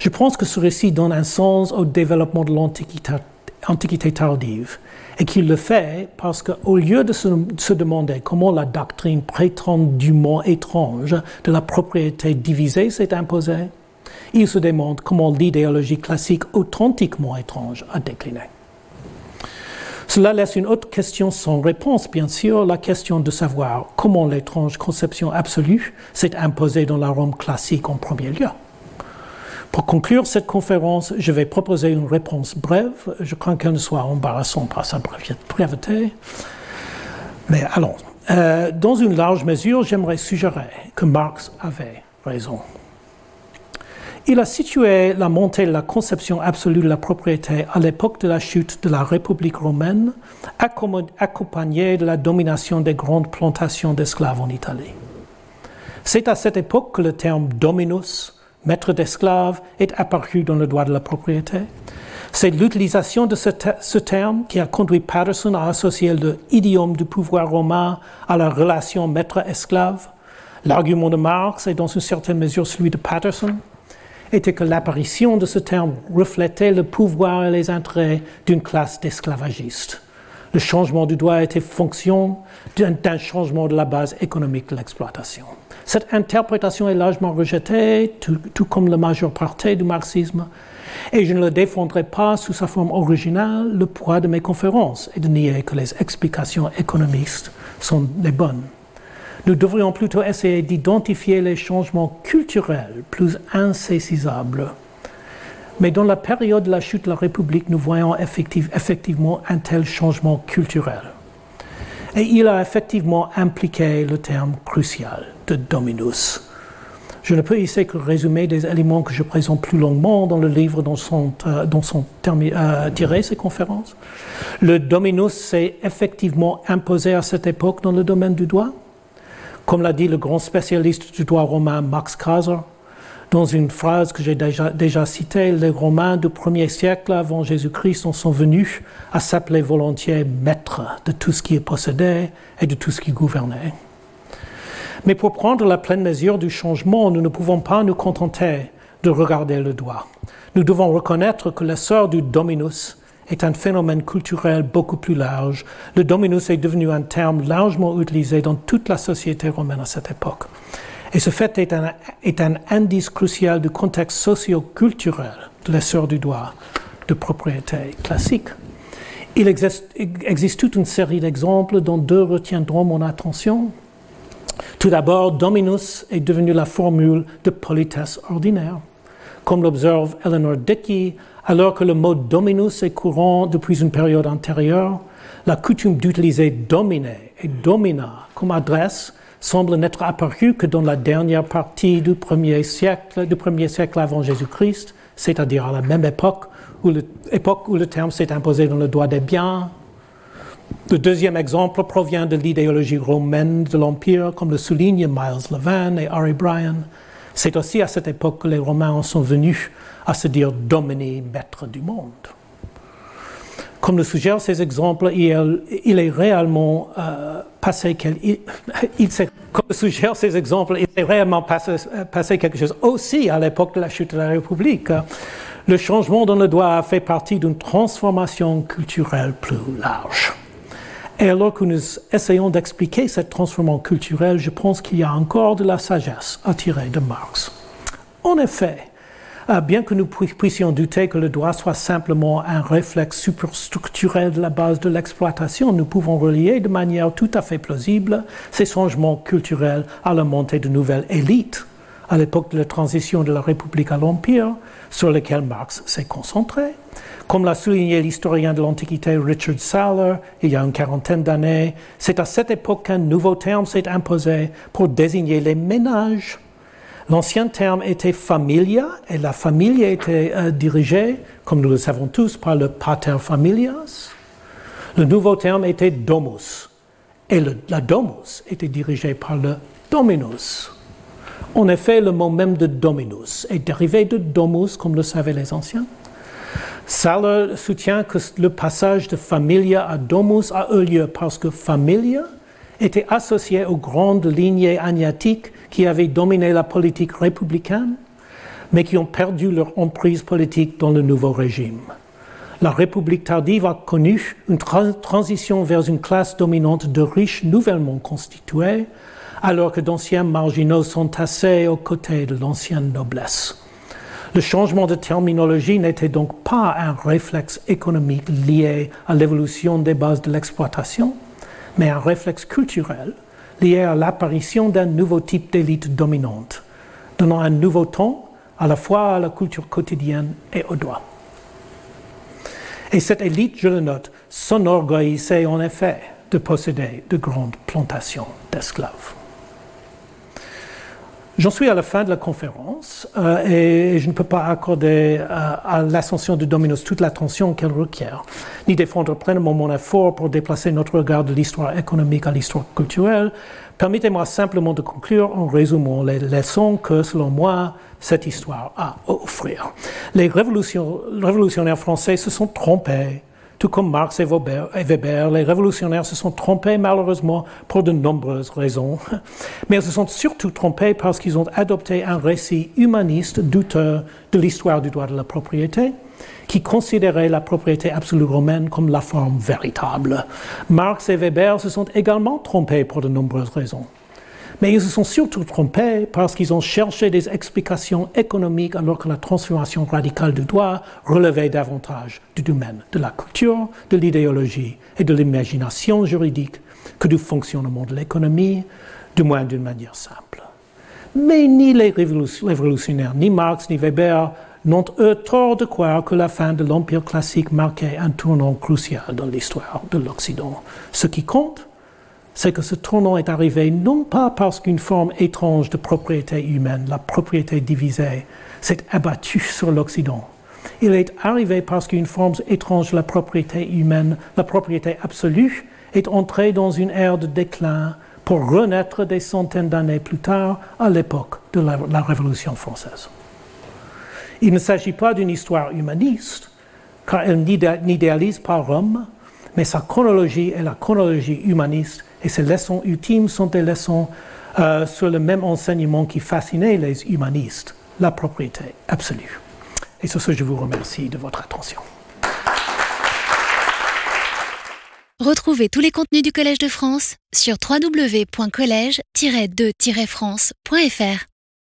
Je pense que ce récit donne un sens au développement de l'Antiquité tardive et qu'il le fait parce qu'au lieu de se, demander comment la doctrine prétendument étrange de la propriété divisée s'est imposée, il se demande comment l'idéologie classique authentiquement étrange a décliné. Cela laisse une autre question sans réponse, bien sûr, la question de savoir comment l'étrange conception absolue s'est imposée dans la Rome classique en premier lieu. Pour conclure cette conférence, je vais proposer une réponse brève. Je crains qu'elle ne soit embarrassante par sa breveté. Mais allons. Euh, dans une large mesure, j'aimerais suggérer que Marx avait raison. Il a situé la montée de la conception absolue de la propriété à l'époque de la chute de la République romaine, accompagnée de la domination des grandes plantations d'esclaves en Italie. C'est à cette époque que le terme dominus maître d'esclaves, est apparu dans le droit de la propriété. C'est l'utilisation de ce, terme qui a conduit Patterson à associer l'idiome du pouvoir romain à la relation maître-esclave. L'argument de Marx est dans une certaine mesure celui de Patterson. était que l'apparition de ce terme reflétait le pouvoir et les intérêts d'une classe d'esclavagistes. Le changement du droit était fonction d'un changement de la base économique de l'exploitation. Cette interprétation est largement rejetée, tout, comme la majeure partie du marxisme, et je ne le défendrai pas sous sa forme originale. Le poids de mes conférences est de nier que les explications économistes sont les bonnes. Nous devrions plutôt essayer d'identifier les changements culturels plus insaisissables. Mais dans la période de la chute de la République, nous voyons effective, effectivement un tel changement culturel. Et il a effectivement impliqué le terme crucial de dominus. Je ne peux ici que résumer des éléments que je présente plus longuement dans le livre dont sont, euh, dont sont euh, tirées ces conférences. Le dominus s'est effectivement imposé à cette époque dans le domaine du droit. Comme l'a dit le grand spécialiste du droit romain Max Kaiser, dans une phrase que j'ai déjà, déjà, citée, les Romains du premier siècle avant Jésus-Christ sont venus à s'appeler volontiers maîtres de tout ce qui est possédé et de tout ce qui gouvernait. Mais pour prendre la pleine mesure du changement, nous ne pouvons pas nous contenter de regarder le doigt. Nous devons reconnaître que l'essor du dominus est un phénomène culturel beaucoup plus large. Le dominus est devenu un terme largement utilisé dans toute la société romaine à cette époque. Et ce fait est un, indice crucial du contexte socio-culturel de l'essor du droit de propriété classique. Il existe toute une série d'exemples dont deux retiendront mon attention. Tout d'abord, dominus est devenu la formule de politesse ordinaire. Comme l'observe Eleanor Dickey, alors que le mot dominus est courant depuis une période antérieure, la coutume d'utiliser dominer et domina comme adresse semble n'être apparue que dans la dernière partie du premier siècle, du premier siècle avant Jésus-Christ, c'est-à-dire à la même époque où, époque où le terme s'est imposé dans le droit des biens. Le deuxième exemple provient de l'idéologie romaine de l'Empire, comme le soulignent Miles Levin et Harry Bryan. C'est aussi à cette époque que les Romains sont venus à se dire dominer, maître du monde. Comme le suggèrent ces exemples, il, est réellement euh, passé comme ces exemples, il est réellement passé, passé, quelque chose aussi à l'époque de la chute de la République. Le changement dans le droit fait partie d'une transformation culturelle plus large. Et alors que nous essayons d'expliquer cette transformation culturelle, je pense qu'il y a encore de la sagesse à tirer de Marx. En effet, euh, bien que nous puissions douter que le droit soit simplement un réflexe superstructurel de la base de l'exploitation, nous pouvons relier de manière tout à fait plausible ces changements culturels à la montée de nouvelles élites à l'époque de la transition de la République à l'Empire, sur lesquelles Marx s'est concentré. Comme l'a souligné l'historien de l'Antiquité Richard Saller il y a une quarantaine d'années, c'est à cette époque qu'un nouveau terme s'est imposé pour désigner les ménages. L'ancien terme était familia et la famille était euh, dirigée, comme nous le savons tous, par le pater familias. Le nouveau terme était domus et la domus était dirigée par le dominus. En effet, le mot même de dominus est dérivé de domus, comme le savaient les anciens. Saller soutient que le passage de familia à domus a eu lieu parce que familia était associé aux grandes lignées agnatiques qui avaient dominé la politique républicaine, mais qui ont perdu leur emprise politique dans le nouveau régime. La République tardive a connu une transition vers une classe dominante de riches nouvellement constitués, alors que d'anciens marginaux sont tassés aux côtés de l'ancienne noblesse. Le changement de terminologie n'était donc pas un réflexe économique lié à l'évolution des bases de l'exploitation, mais un réflexe culturel lié à l'apparition d'un nouveau type d'élite dominante, donnant un nouveau ton à la fois à la culture quotidienne et au droit. Et cette élite, je le note, s'enorgueillissait en effet de posséder de grandes plantations d'esclaves. J'en suis à la fin de la conférence euh, et je ne peux pas accorder euh, à l'ascension de Dominus toute l'attention qu'elle requiert, ni défendre pleinement mon effort pour déplacer notre regard de l'histoire économique à l'histoire culturelle. Permettez-moi simplement de conclure en résumant les leçons que, selon moi, cette histoire a à offrir. Les révolutionnaires français se sont trompés Tout comme Marx et Weber, les révolutionnaires se sont trompés malheureusement pour de nombreuses raisons, mais ils se sont surtout trompés parce qu'ils ont adopté un récit humaniste douteux de l'histoire du droit de la propriété, qui considérait la propriété absolue romaine comme la forme véritable. Marx et Weber se sont également trompés pour de nombreuses raisons. Mais ils se sont surtout trompés parce qu'ils ont cherché des explications économiques alors que la transformation radicale du droit relevait davantage du domaine de la culture, de l'idéologie et de l'imagination juridique que du fonctionnement de l'économie, du moins d'une manière simple. Mais ni les révolutionnaires, ni Marx, ni Weber n'ont eux tort de croire que la fin de l'Empire classique marquait un tournant crucial dans l'histoire de l'Occident. Ce qui compte, c'est que ce tournant est arrivé non pas parce qu'une forme étrange de propriété humaine, la propriété divisée, s'est abattue sur l'Occident. Il est arrivé parce qu'une forme étrange de la propriété humaine, la propriété absolue, est entrée dans une ère de déclin pour renaître des centaines d'années plus tard, à l'époque de la, la Révolution française. Il ne s'agit pas d'une histoire humaniste, car elle n'idéalise pas Rome, mais sa chronologie est la chronologie humaniste et ces leçons ultimes sont des leçons euh, sur le même enseignement qui fascinait les humanistes, la propriété absolue. Et sur ce, je vous remercie de votre attention. Retrouvez tous les contenus du Collège de France sur www.colège-2-france.fr.